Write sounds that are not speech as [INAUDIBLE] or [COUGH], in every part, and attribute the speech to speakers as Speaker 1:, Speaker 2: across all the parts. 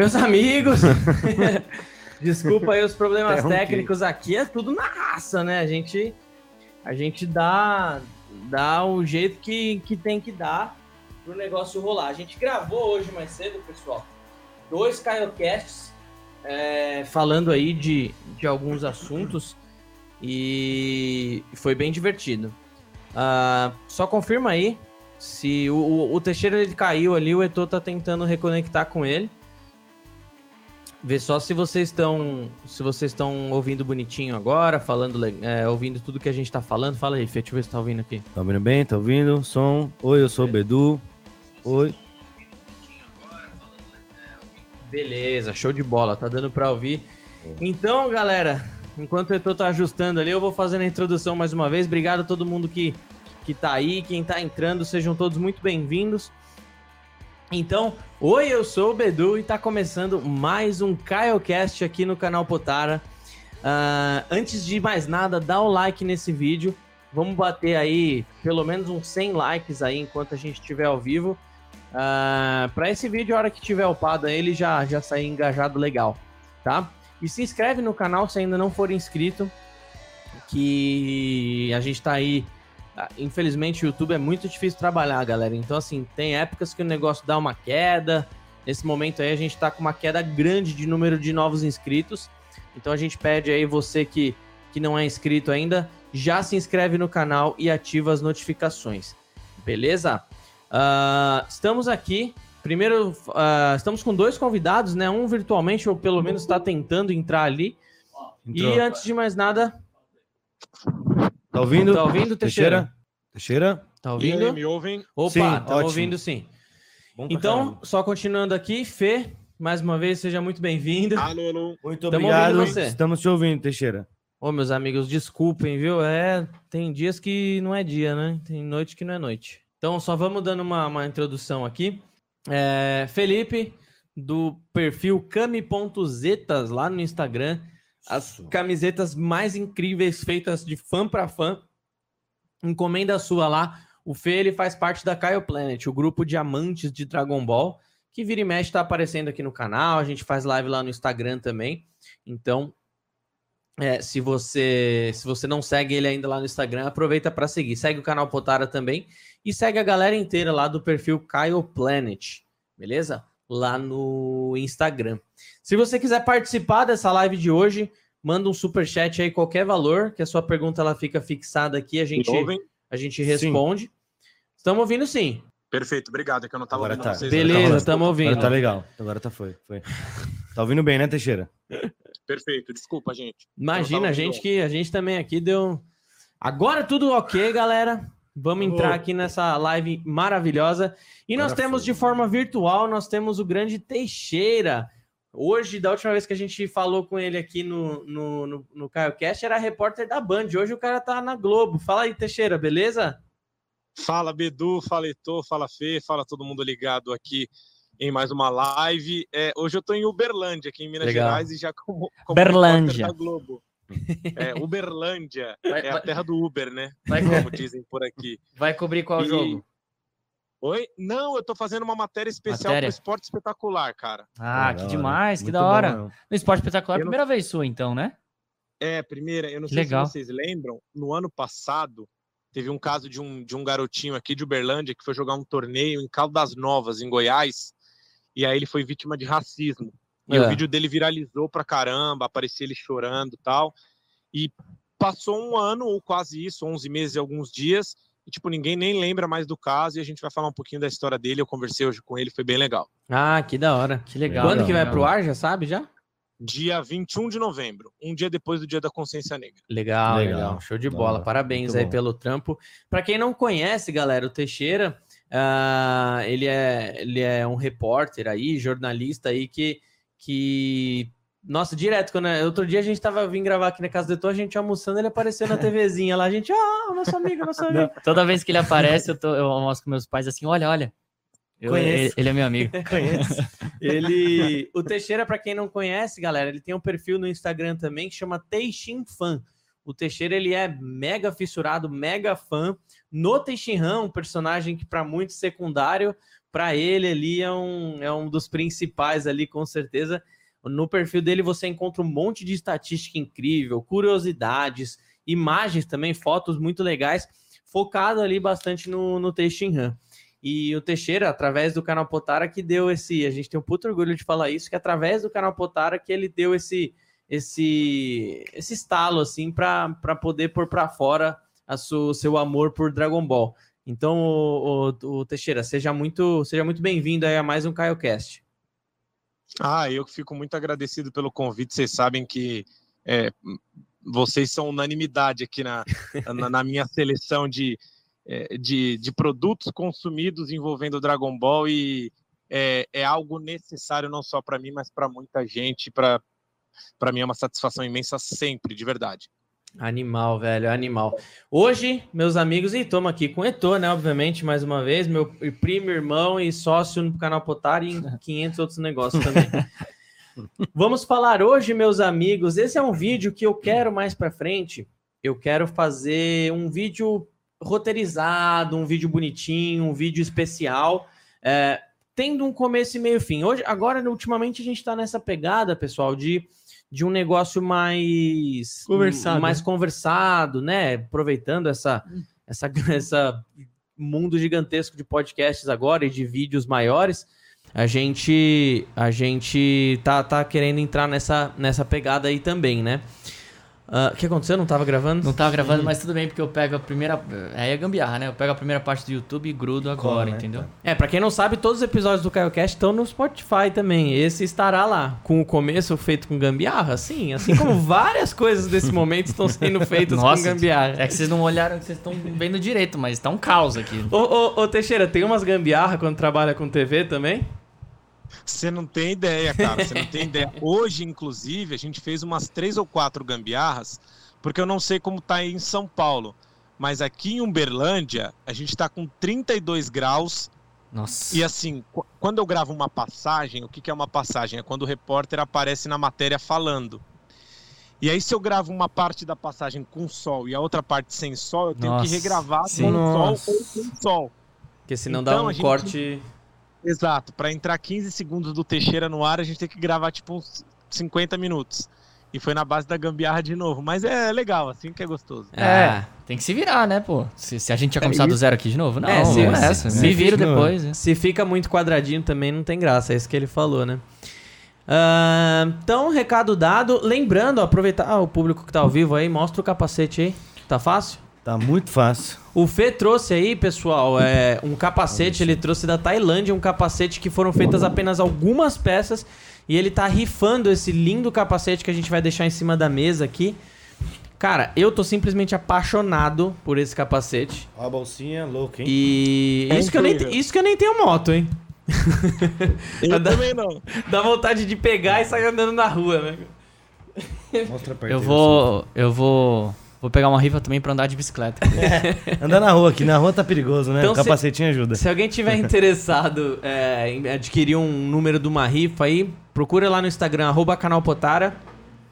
Speaker 1: Meus amigos, [LAUGHS] desculpa aí os problemas técnicos aqui, é tudo na raça, né? A gente, a gente dá, dá o jeito que, que tem que dar pro negócio rolar. A gente gravou hoje mais cedo, pessoal, dois Caiocasts é, falando aí de, de alguns assuntos e foi bem divertido. Uh, só confirma aí se o, o, o, Teixeira ele caiu ali, o Eto tá tentando reconectar com ele. Vê só se vocês estão se vocês estão ouvindo bonitinho agora, falando, é, ouvindo tudo que a gente tá falando. Fala aí, Fê, deixa eu ver se tá ouvindo aqui.
Speaker 2: Tá ouvindo bem? Tá ouvindo? Som. Oi, eu sou o Bedu. Oi.
Speaker 1: Beleza, show de bola, tá dando para ouvir. Então, galera, enquanto o Eto tá ajustando ali, eu vou fazendo a introdução mais uma vez. Obrigado a todo mundo que, que tá aí, quem tá entrando, sejam todos muito bem-vindos. Então, oi, eu sou o Bedu e tá começando mais um KyoCast aqui no canal Potara. Uh, antes de mais nada, dá o like nesse vídeo. Vamos bater aí pelo menos uns 100 likes aí enquanto a gente estiver ao vivo. Uh, ah, para esse vídeo, a hora que tiver upado, ele já, já sair engajado legal, tá? E se inscreve no canal se ainda não for inscrito, que a gente tá aí infelizmente o YouTube é muito difícil trabalhar, galera. Então, assim, tem épocas que o negócio dá uma queda. Nesse momento aí a gente tá com uma queda grande de número de novos inscritos. Então a gente pede aí você que, que não é inscrito ainda, já se inscreve no canal e ativa as notificações. Beleza? Uh, estamos aqui. Primeiro, uh, estamos com dois convidados, né? Um virtualmente, ou pelo menos está tentando entrar ali. Entrou. E antes de mais nada,
Speaker 2: Tá ouvindo?
Speaker 1: Tá ouvindo, Teixeira?
Speaker 2: Teixeira?
Speaker 1: Tá ouvindo?
Speaker 3: Aí, me ouvem?
Speaker 1: Opa, sim, tá ótimo. ouvindo sim. Então, caramba. só continuando aqui, Fê, mais uma vez, seja muito bem-vindo.
Speaker 3: Alô, alô.
Speaker 2: Muito obrigado. Estamos te ouvindo, Teixeira.
Speaker 1: Ô, meus amigos, desculpem, viu? É, tem dias que não é dia, né? Tem noite que não é noite. Então, só vamos dando uma, uma introdução aqui. É, Felipe, do perfil cami.zetas lá no Instagram as camisetas mais incríveis feitas de fã para fã. Encomenda sua lá. O Fê ele faz parte da Kyle Planet, o grupo de amantes de Dragon Ball, que vira e mexe está aparecendo aqui no canal. A gente faz live lá no Instagram também. Então, é, se você se você não segue ele ainda lá no Instagram, aproveita para seguir. Segue o canal Potara também e segue a galera inteira lá do perfil Kyle Planet, beleza? Lá no Instagram. Se você quiser participar dessa live de hoje, manda um super chat aí qualquer valor, que a sua pergunta ela fica fixada aqui, a gente a gente responde. Estamos ouvindo sim.
Speaker 3: Perfeito, obrigado, é que eu não estava
Speaker 1: ouvindo tá. vocês. Beleza, estamos ouvindo.
Speaker 2: Agora tá legal. Agora tá foi, foi. Tá ouvindo bem, né, Teixeira?
Speaker 3: Perfeito, desculpa, gente.
Speaker 1: Imagina, a gente que a gente também aqui deu Agora tudo OK, galera. Vamos entrar aqui nessa live maravilhosa. E nós temos de forma virtual, nós temos o grande Teixeira. Hoje, da última vez que a gente falou com ele aqui no, no, no, no CaioCast, era repórter da Band. Hoje o cara tá na Globo. Fala aí, Teixeira, beleza?
Speaker 3: Fala, Bedu, fala Heitor, fala Fê, fala todo mundo ligado aqui em mais uma live. É, hoje eu tô em Uberlândia, aqui em Minas Legal. Gerais, e já como, como
Speaker 1: Berlândia. da
Speaker 3: Globo. É, Uberlândia, vai, é a terra do Uber, né? Vai, como dizem por aqui.
Speaker 1: Vai cobrir qual e... jogo?
Speaker 3: Oi? Não, eu tô fazendo uma matéria especial matéria? pro esporte espetacular, cara.
Speaker 1: Ah, que demais, que da hora. Bom, no esporte espetacular, eu primeira não... vez sua, então, né?
Speaker 3: É, primeira, eu não sei Legal. se vocês lembram, no ano passado, teve um caso de um, de um garotinho aqui de Uberlândia que foi jogar um torneio em Caldas Novas, em Goiás, e aí ele foi vítima de racismo. E é. o vídeo dele viralizou pra caramba, aparecia ele chorando e tal. E passou um ano, ou quase isso, 11 meses e alguns dias, e, tipo, ninguém nem lembra mais do caso e a gente vai falar um pouquinho da história dele. Eu conversei hoje com ele, foi bem legal.
Speaker 1: Ah, que da hora. Que legal. Quando que vai legal. pro ar, já sabe, já?
Speaker 3: Dia 21 de novembro, um dia depois do Dia da Consciência Negra.
Speaker 1: Legal, legal. legal. Show de bola. Parabéns Muito aí bom. pelo trampo. Para quem não conhece, galera, o Teixeira, uh, ele, é, ele é um repórter aí, jornalista aí que, que nossa, direto, quando outro dia a gente tava vindo gravar aqui na casa do Etor, a gente almoçando, ele apareceu na TVzinha lá, a gente, ah, nosso amigo, nosso [LAUGHS] amigo. Não, toda vez que ele aparece, eu, tô, eu almoço com meus pais assim, olha, olha. Eu, ele, ele, é meu amigo. [LAUGHS]
Speaker 2: Conheço.
Speaker 1: ele, o Teixeira, para quem não conhece, galera, ele tem um perfil no Instagram também que chama Teixin Fan. O Teixeira ele é mega fissurado, mega fã no Teixeira, um personagem que para muitos secundário, para ele ali é um, é um dos principais ali, com certeza. No perfil dele você encontra um monte de estatística incrível, curiosidades, imagens também, fotos muito legais, focado ali bastante no, no RAM. E o Teixeira, através do canal Potara, que deu esse. A gente tem um puto orgulho de falar isso, que através do canal Potara que ele deu esse esse esse estalo assim para poder pôr para fora a o seu amor por Dragon Ball. Então, o, o, o Teixeira, seja muito seja muito bem-vindo a mais um CaioCast.
Speaker 3: Ah, eu fico muito agradecido pelo convite. Vocês sabem que é, vocês são unanimidade aqui na, na, na minha seleção de, é, de, de, produtos consumidos envolvendo Dragon Ball e é, é algo necessário não só para mim, mas para muita gente. Para mim é uma satisfação imensa sempre, de verdade.
Speaker 1: Animal, velho, animal. Hoje, meus amigos, e estamos aqui com o Etor, né? Obviamente, mais uma vez, meu primo, irmão e sócio no canal Potar e em [LAUGHS] 500 outros negócios também. Vamos falar hoje, meus amigos. Esse é um vídeo que eu quero mais para frente. Eu quero fazer um vídeo roteirizado, um vídeo bonitinho, um vídeo especial, é, tendo um começo e meio fim. Hoje, agora, ultimamente, a gente está nessa pegada, pessoal, de de um negócio mais
Speaker 2: conversado,
Speaker 1: mais conversado, né? Aproveitando essa, hum. essa, [LAUGHS] essa mundo gigantesco de podcasts agora e de vídeos maiores, a gente a gente tá, tá querendo entrar nessa, nessa pegada aí também, né? Uh, o que aconteceu? Não tava gravando?
Speaker 4: Não tava gravando, mas tudo bem, porque eu pego a primeira. Aí é gambiarra, né? Eu pego a primeira parte do YouTube e grudo agora, né? entendeu?
Speaker 1: É, pra quem não sabe, todos os episódios do CaioCast estão no Spotify também. Esse estará lá, com o começo feito com gambiarra, sim. Assim como [LAUGHS] várias coisas desse momento estão sendo feitas Nossa, com gambiarra.
Speaker 4: É que vocês não olharam, vocês estão vendo direito, mas tá um caos aqui.
Speaker 1: Ô, ô, ô Teixeira, tem umas gambiarra quando trabalha com TV também?
Speaker 3: Você não tem ideia, cara. Você não tem ideia. Hoje, inclusive, a gente fez umas três ou quatro gambiarras, porque eu não sei como tá aí em São Paulo. Mas aqui em Uberlândia, a gente tá com 32 graus.
Speaker 4: Nossa.
Speaker 3: E assim, quando eu gravo uma passagem, o que, que é uma passagem? É quando o repórter aparece na matéria falando. E aí, se eu gravo uma parte da passagem com sol e a outra parte sem sol, eu tenho Nossa, que regravar sim. com Nossa. sol ou sem sol.
Speaker 1: Porque senão então, dá um corte.
Speaker 3: Exato. Para entrar 15 segundos do Teixeira no ar, a gente tem que gravar tipo uns 50 minutos. E foi na base da gambiarra de novo. Mas é legal, assim que é gostoso.
Speaker 4: É, é. tem que se virar, né, pô? Se, se a gente tinha começado é do zero aqui de novo, não, é, se, vamos nessa. Se, me viro depois.
Speaker 1: É. Se fica muito quadradinho também não tem graça, é isso que ele falou, né? Uh, então, recado dado. Lembrando, aproveitar ah, o público que tá ao vivo aí, mostra o capacete aí. Tá fácil?
Speaker 2: Tá muito fácil.
Speaker 1: O Fê trouxe aí, pessoal, é, um capacete, ele trouxe da Tailândia, um capacete que foram feitas apenas algumas peças e ele tá rifando esse lindo capacete que a gente vai deixar em cima da mesa aqui. Cara, eu tô simplesmente apaixonado por esse capacete.
Speaker 2: Ó a bolsinha louca, hein?
Speaker 1: E é isso, que eu nem, isso que eu nem tenho moto, hein? [LAUGHS]
Speaker 3: Eu dá, também não.
Speaker 1: Dá vontade de pegar e sair andando na rua, né?
Speaker 4: Mostra perto. Eu vou. Eu vou Vou pegar uma rifa também pra andar de bicicleta. [LAUGHS]
Speaker 2: É, andar na rua, aqui na rua tá perigoso, né? Então, o capacetinho
Speaker 1: se,
Speaker 2: ajuda.
Speaker 1: Se alguém tiver [LAUGHS] interessado é, em adquirir um número de uma rifa aí, procura lá no Instagram, arroba canalpotara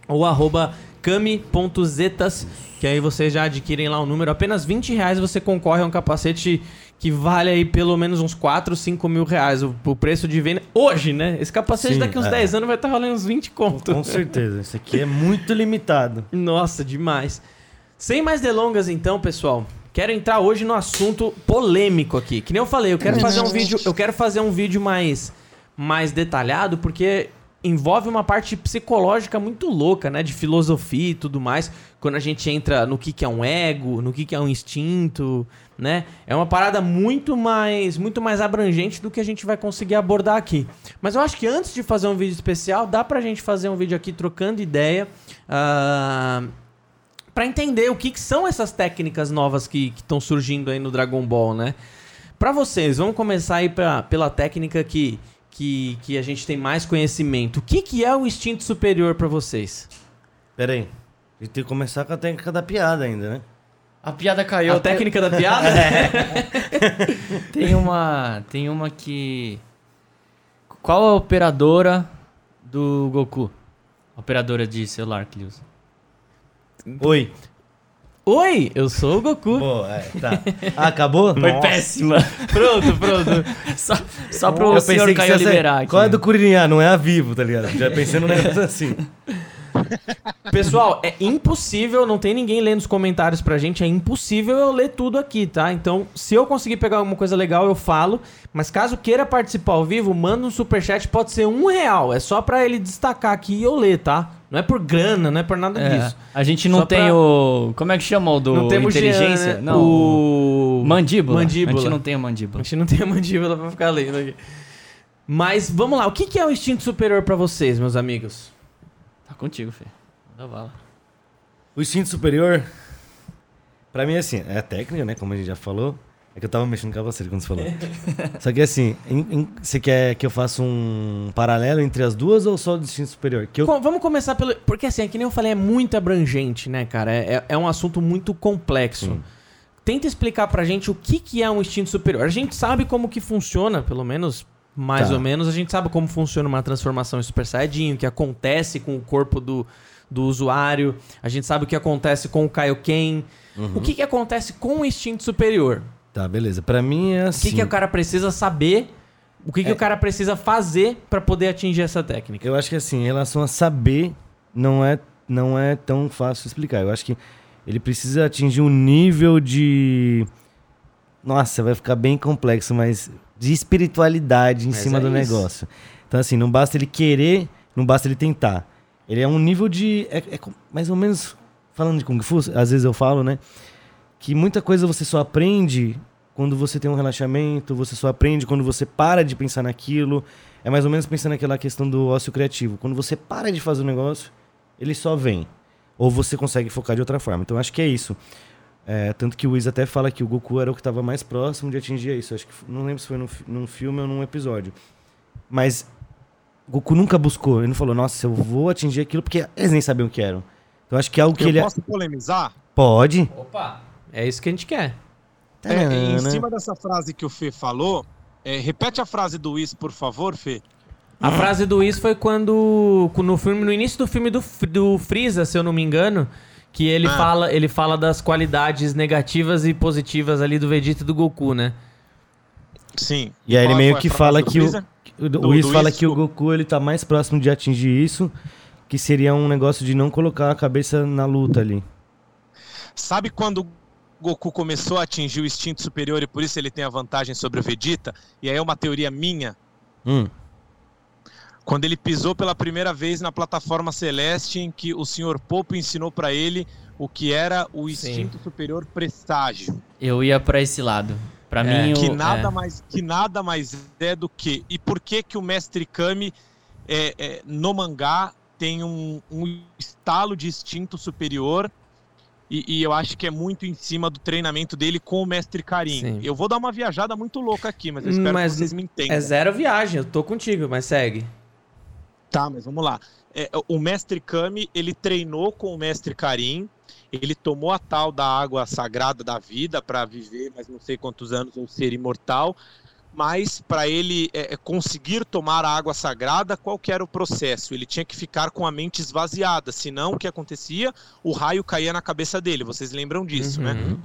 Speaker 1: ou arroba cami.zetas, que aí vocês já adquirem lá o número. Apenas 20 reais você concorre a um capacete que vale aí pelo menos uns 4, 5 mil reais. O, o preço de venda hoje, né? Esse capacete Sim, daqui uns é. 10 anos vai estar tá valendo uns 20 conto.
Speaker 2: Com certeza. Isso aqui é muito limitado. [LAUGHS]
Speaker 1: Nossa, demais. Sem mais delongas, então, pessoal. Quero entrar hoje no assunto polêmico aqui. Que nem eu falei, eu quero fazer um vídeo, eu quero fazer um vídeo mais mais detalhado porque envolve uma parte psicológica muito louca, né, de filosofia e tudo mais, quando a gente entra no que que é um ego, no que que é um instinto, né? É uma parada muito mais muito mais abrangente do que a gente vai conseguir abordar aqui. Mas eu acho que antes de fazer um vídeo especial, dá pra gente fazer um vídeo aqui trocando ideia, uh, para entender o que, que, são essas técnicas novas que estão surgindo aí no Dragon Ball, né? Para vocês, vamos começar aí pra, pela técnica que, que, que a gente tem mais conhecimento. O que, que é o instinto superior para vocês?
Speaker 2: Pera aí. A gente tem que começar com a técnica da piada ainda, né?
Speaker 4: A piada caiu.
Speaker 1: A técnica da piada?
Speaker 4: é. [LAUGHS] tem uma. Tem uma que. Qual a operadora do Goku? operadora de celular que ele usa.
Speaker 2: Oi.
Speaker 1: Oi, eu sou o Goku.
Speaker 2: Boa, é, tá. Ah, acabou?
Speaker 4: Foi Nossa. péssima.
Speaker 1: pronto, pronto.
Speaker 4: só, só pro eu senhor Caio liberar aqui.
Speaker 2: Qual é do Curinha? Não é a vivo, tá ligado? Já pensei no negócio assim.
Speaker 1: Pessoal, é impossível, não tem ninguém lendo os comentários pra gente, é impossível eu ler tudo aqui, tá? Então, se eu conseguir pegar alguma coisa legal, eu falo. Mas caso queira participar ao vivo, manda um superchat, pode ser um real. É só pra ele destacar aqui e eu ler, tá? Não é por grana, não é por nada é, disso.
Speaker 4: A gente não só tem pra... o. Como é que chama o do não temos inteligência? Né?
Speaker 1: Não. O.
Speaker 4: Mandíbula.
Speaker 1: mandíbula.
Speaker 4: A gente não tem a mandíbula.
Speaker 1: A gente não tem a mandíbula pra ficar lendo aqui. Mas vamos lá, o que é o instinto superior para vocês, meus amigos?
Speaker 4: Tá contigo, Fê.
Speaker 2: O instinto superior, pra mim, assim, é a técnica, né? Como a gente já falou. É que eu tava mexendo com a você quando você falou. [LAUGHS] só que assim, em, em, você quer que eu faça um paralelo entre as duas ou só o instinto superior? Eu...
Speaker 1: Vamos começar pelo. Porque assim, é que nem eu falei, é muito abrangente, né, cara? É, é, é um assunto muito complexo. Sim. Tenta explicar pra gente o que, que é um instinto superior. A gente sabe como que funciona, pelo menos mais tá. ou menos. A gente sabe como funciona uma transformação em Super Saiyajin, o que acontece com o corpo do, do usuário. A gente sabe o que acontece com o Kaioken. Uhum. O que, que acontece com o instinto superior?
Speaker 2: Tá, beleza. Para mim é assim.
Speaker 1: O que, que o cara precisa saber? O que, que é... o cara precisa fazer para poder atingir essa técnica?
Speaker 2: Eu acho que assim, em relação a saber, não é, não é tão fácil explicar. Eu acho que ele precisa atingir um nível de. Nossa, vai ficar bem complexo, mas de espiritualidade em mas cima é do isso. negócio. Então, assim, não basta ele querer, não basta ele tentar. Ele é um nível de. É, é, mais ou menos. Falando de Kung Fu, às vezes eu falo, né? Que muita coisa você só aprende quando você tem um relaxamento, você só aprende quando você para de pensar naquilo. É mais ou menos pensando naquela questão do ócio criativo. Quando você para de fazer o um negócio, ele só vem. Ou você consegue focar de outra forma. Então acho que é isso. É, tanto que o Wiz até fala que o Goku era o que estava mais próximo de atingir isso. Acho que não lembro se foi num, num filme ou num episódio. Mas Goku nunca buscou. Ele não falou, nossa, eu vou atingir aquilo porque eles nem sabiam o que eram. Então acho que é algo que eu ele.
Speaker 3: Posso polemizar?
Speaker 2: Pode.
Speaker 1: Opa, é isso que a gente quer.
Speaker 3: É, em cima dessa frase que o Fê falou, é, repete a frase do Whis, por favor, Fê.
Speaker 1: A frase do Whis foi quando. No, filme, no início do filme do, do Freeza, se eu não me engano. Que ele, ah. fala, ele fala das qualidades negativas e positivas ali do Vegeta e do Goku, né?
Speaker 3: Sim.
Speaker 2: E aí ele meio que fala que o, o Whis fala que o Goku ele tá mais próximo de atingir isso, que seria um negócio de não colocar a cabeça na luta ali.
Speaker 3: Sabe quando o Goku começou a atingir o instinto superior e por isso ele tem a vantagem sobre o Vegeta? E aí é uma teoria minha.
Speaker 2: Hum.
Speaker 3: Quando ele pisou pela primeira vez na plataforma celeste em que o Sr. Popo ensinou para ele o que era o instinto Sim. superior presságio.
Speaker 4: Eu ia para esse lado. Para é, mim,
Speaker 3: que nada é. mais que nada mais é do que e por que que o mestre Kami é, é, no mangá tem um, um, estalo de instinto superior e, e, eu acho que é muito em cima do treinamento dele com o mestre Karim. Sim. Eu vou dar uma viajada muito louca aqui, mas eu espero mas que vocês me entendam.
Speaker 1: É zero viagem, eu tô contigo, mas segue.
Speaker 3: Tá, mas vamos lá. É, o mestre Kami, ele treinou com o mestre Karim ele tomou a tal da água sagrada da vida para viver mais não sei quantos anos ou ser imortal, mas para ele é, é, conseguir tomar a água sagrada, qual que era o processo? Ele tinha que ficar com a mente esvaziada, senão o que acontecia? O raio caía na cabeça dele, vocês lembram disso, né? uhum. né?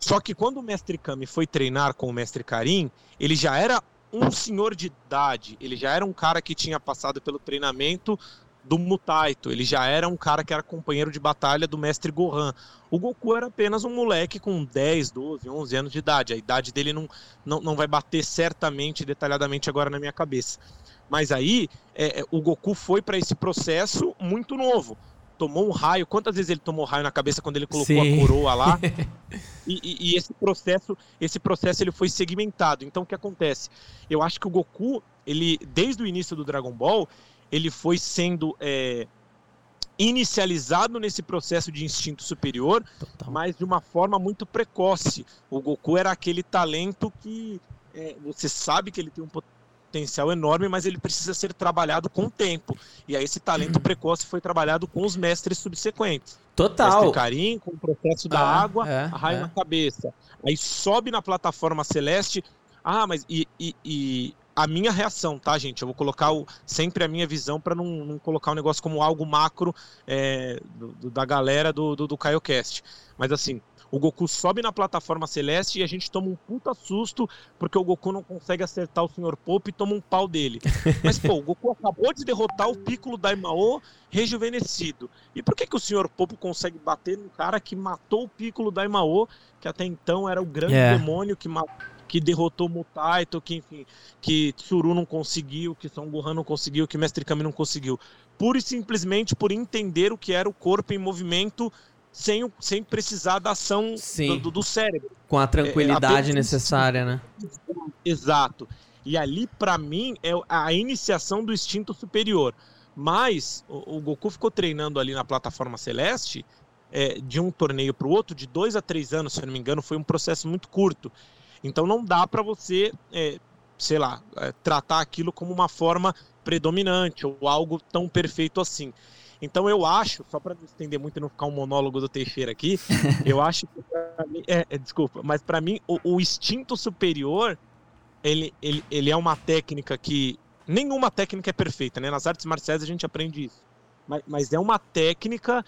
Speaker 3: Só que quando o mestre Kami foi treinar com o mestre Karim, ele já era um senhor de idade, ele já era um cara que tinha passado pelo treinamento do Mutaito. Ele já era um cara que era companheiro de batalha do mestre Gohan. O Goku era apenas um moleque com 10, 12, 11 anos de idade. A idade dele não, não, não vai bater certamente, detalhadamente agora na minha cabeça. Mas aí, é, é o Goku foi para esse processo muito novo. Tomou um raio. Quantas vezes ele tomou raio na cabeça quando ele colocou Sim. a coroa lá? [LAUGHS] e, e, e, esse processo, esse processo ele foi segmentado. Então o que acontece? Eu acho que o Goku, ele desde o início do Dragon Ball, ele foi sendo é, inicializado nesse processo de instinto superior, Total. mas de uma forma muito precoce. O Goku era aquele talento que é, você sabe que ele tem um potencial enorme, mas ele precisa ser trabalhado com o tempo. E aí esse talento [CLEARS THROAT] precoce foi trabalhado com os mestres subsequentes.
Speaker 1: Total.
Speaker 3: Mestre Karim, com o processo da ah, água, é, a raio é. na cabeça. Aí sobe na plataforma celeste. Ah, mas e, e, e a minha reação, tá, gente? Eu vou colocar o, sempre a minha visão para não, não, colocar o negócio como algo macro é, do, do, da galera do, do, do CaioCast. Mas assim, o Goku sobe na plataforma celeste e a gente toma um puta susto porque o Goku não consegue acertar o Sr. Pope e toma um pau dele. [LAUGHS] Mas, pô, o Goku acabou de derrotar o Piccolo Daimao rejuvenescido. E por que, que o Sr. Pope consegue bater no cara que matou o Piccolo Daimao, que até então era o grande yeah. É. demônio que que derrotou Mutaito, que enfim, que Tsuru não conseguiu, que Son Gohan não conseguiu, que Mestre Kami não conseguiu. Pura e simplesmente por entender o que era o corpo em movimento sem, sem precisar da ação do, do, cérebro.
Speaker 1: Com a tranquilidade é, necessária, né?
Speaker 3: Exato. E ali, para mim, é a iniciação do instinto superior. Mas o, o Goku ficou treinando ali na plataforma celeste é, de um torneio para o outro, de dois a três anos, se eu não me engano, foi um processo muito curto. Então não dá para você, é, sei lá, é, tratar aquilo como uma forma predominante ou algo tão perfeito assim. Então eu acho, só para não estender muito e não ficar um monólogo do Teixeira aqui, [LAUGHS] eu acho que mim, é, é, desculpa, mas para mim o, o, instinto superior ele, ele, ele é uma técnica que nenhuma técnica é perfeita, né? Nas artes marciais a gente aprende isso, mas, mas é uma técnica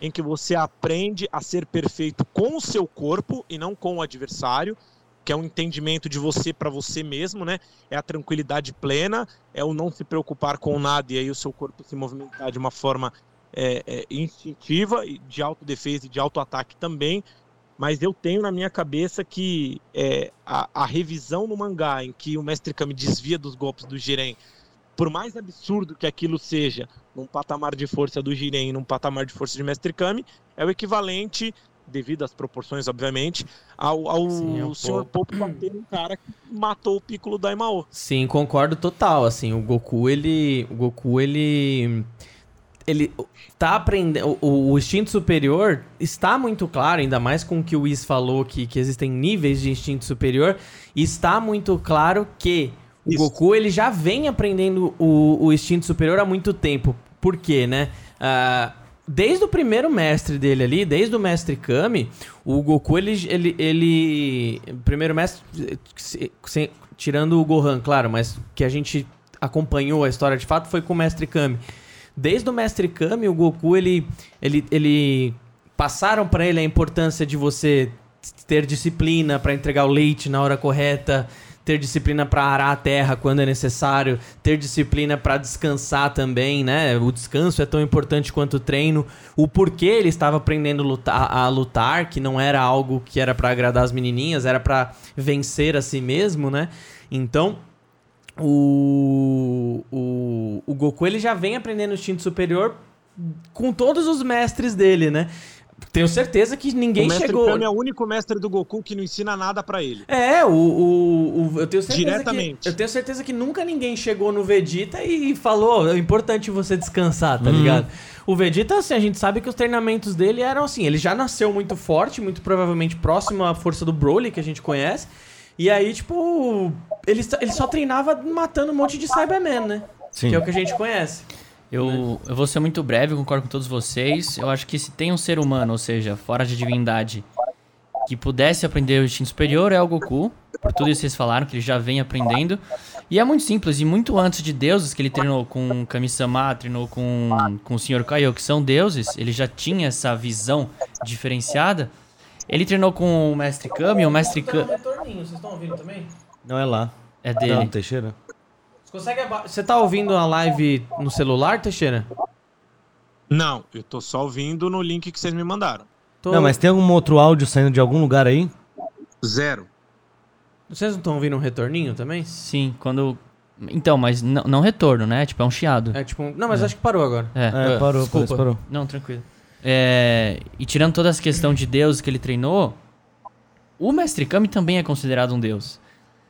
Speaker 3: em que você aprende a ser perfeito com o seu corpo e não com o adversário que é um entendimento de você para você mesmo, né? É a tranquilidade plena, é o não se preocupar com nada e aí o seu corpo se movimentar de uma forma é, é, instintiva, de autodefesa e de autoataque também. Mas eu tenho na minha cabeça que é, a, a, revisão no mangá em que o Mestre Kami desvia dos golpes do Jiren, por mais absurdo que aquilo seja, num patamar de força do Jiren e num patamar de força de Mestre Kami, é o equivalente devido às proporções, obviamente, ao, ao Sim, é Sr. Pope bater um cara que matou o Piccolo Daimao.
Speaker 1: Sim, concordo total, assim, o Goku, ele... O Goku, ele... Ele tá aprendendo... O, o instinto superior está muito claro, ainda mais com o que o Whis falou, que, que existem níveis de instinto superior, está muito claro que o Isso. Goku, ele já vem aprendendo o, o instinto superior há muito tempo. Por quê, né? Uh, desde o primeiro mestre dele ali, desde o mestre Kami, o Goku, ele. ele, ele primeiro mestre. Sem, tirando o Gohan, claro, mas que a gente acompanhou a história de fato foi com o mestre Kami. Desde o mestre Kami, o Goku, ele. ele, ele passaram para ele a importância de você ter disciplina para entregar o leite na hora correta ter disciplina para arar a terra quando é necessário, ter disciplina para descansar também, né? O descanso é tão importante quanto o treino. O porquê ele estava aprendendo a lutar, que não era algo que era para agradar as menininhas, era para vencer a si mesmo, né? Então, o, o, o Goku ele já vem aprendendo o instinto superior com todos os mestres dele, né? Tenho certeza que ninguém o mestre chegou.
Speaker 3: Kami é o único mestre do Goku que não ensina nada para ele.
Speaker 1: É, o, o, o, eu tenho certeza
Speaker 3: Diretamente.
Speaker 1: Que, eu tenho certeza que nunca ninguém chegou no Vegeta e falou, é importante você descansar, tá uhum. ligado? O Vegeta, assim, a gente sabe que os treinamentos dele eram assim, ele já nasceu muito forte, muito provavelmente próximo à força do Broly que a gente conhece. E aí, tipo, ele, ele só treinava matando um monte de Cyberman, né? Sim. Que é o que a gente conhece.
Speaker 4: Eu, eu vou ser muito breve, concordo com todos vocês. Eu acho que se tem um ser humano, ou seja, fora de divindade, que pudesse aprender o instinto superior é o Goku. Por tudo isso que vocês falaram, que ele já vem aprendendo. E é muito simples, e muito antes de deuses, que ele treinou com Kami-sama, treinou com, com o Sr. Kaiô, que são deuses, ele já tinha essa visão diferenciada. Ele treinou com o Mestre Kami, o Mestre Kami...
Speaker 1: Vocês estão ouvindo também?
Speaker 2: Não é lá.
Speaker 4: É dele. Não,
Speaker 2: Teixeira.
Speaker 1: Você consegue Você tá ouvindo a live no celular, Teixeira?
Speaker 3: Não, eu tô só ouvindo no link que vocês me mandaram.
Speaker 2: Tô... Não, mas tem algum outro áudio saindo de algum lugar aí?
Speaker 3: Zero.
Speaker 1: Vocês não estão ouvindo um retorninho também?
Speaker 4: Sim, quando. Então, mas não, não retorno, né? Tipo, é um chiado.
Speaker 1: É tipo. Não, mas é. acho que parou agora.
Speaker 2: É, é parou, Desculpa. parou.
Speaker 4: Não, tranquilo. É... E tirando toda essa questão de Deus que ele treinou, o Mestre Kami também é considerado um Deus.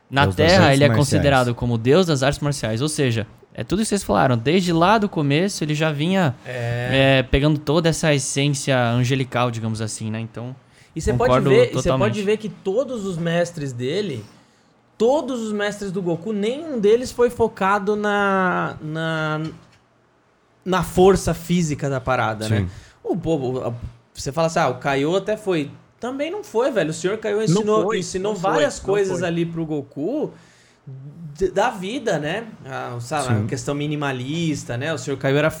Speaker 4: Na Deus Terra, ele é considerado como Deus das artes marciais. Ou seja, é tudo isso que vocês falaram. Desde lá do começo, ele já vinha é... É, pegando toda essa essência angelical, digamos assim, né? Então.
Speaker 1: E você pode ver, você pode ver que todos os mestres dele, todos os mestres do Goku, nenhum deles foi focado na na, na força física da parada, né? Sim. né? O povo, você fala assim, ah, o Kaiô até foi também não foi, velho. O senhor caiu ensinou, ensinou várias foi, coisas ali pro Goku da vida, né? A, sabe, a questão minimalista, né? O senhor Caio era.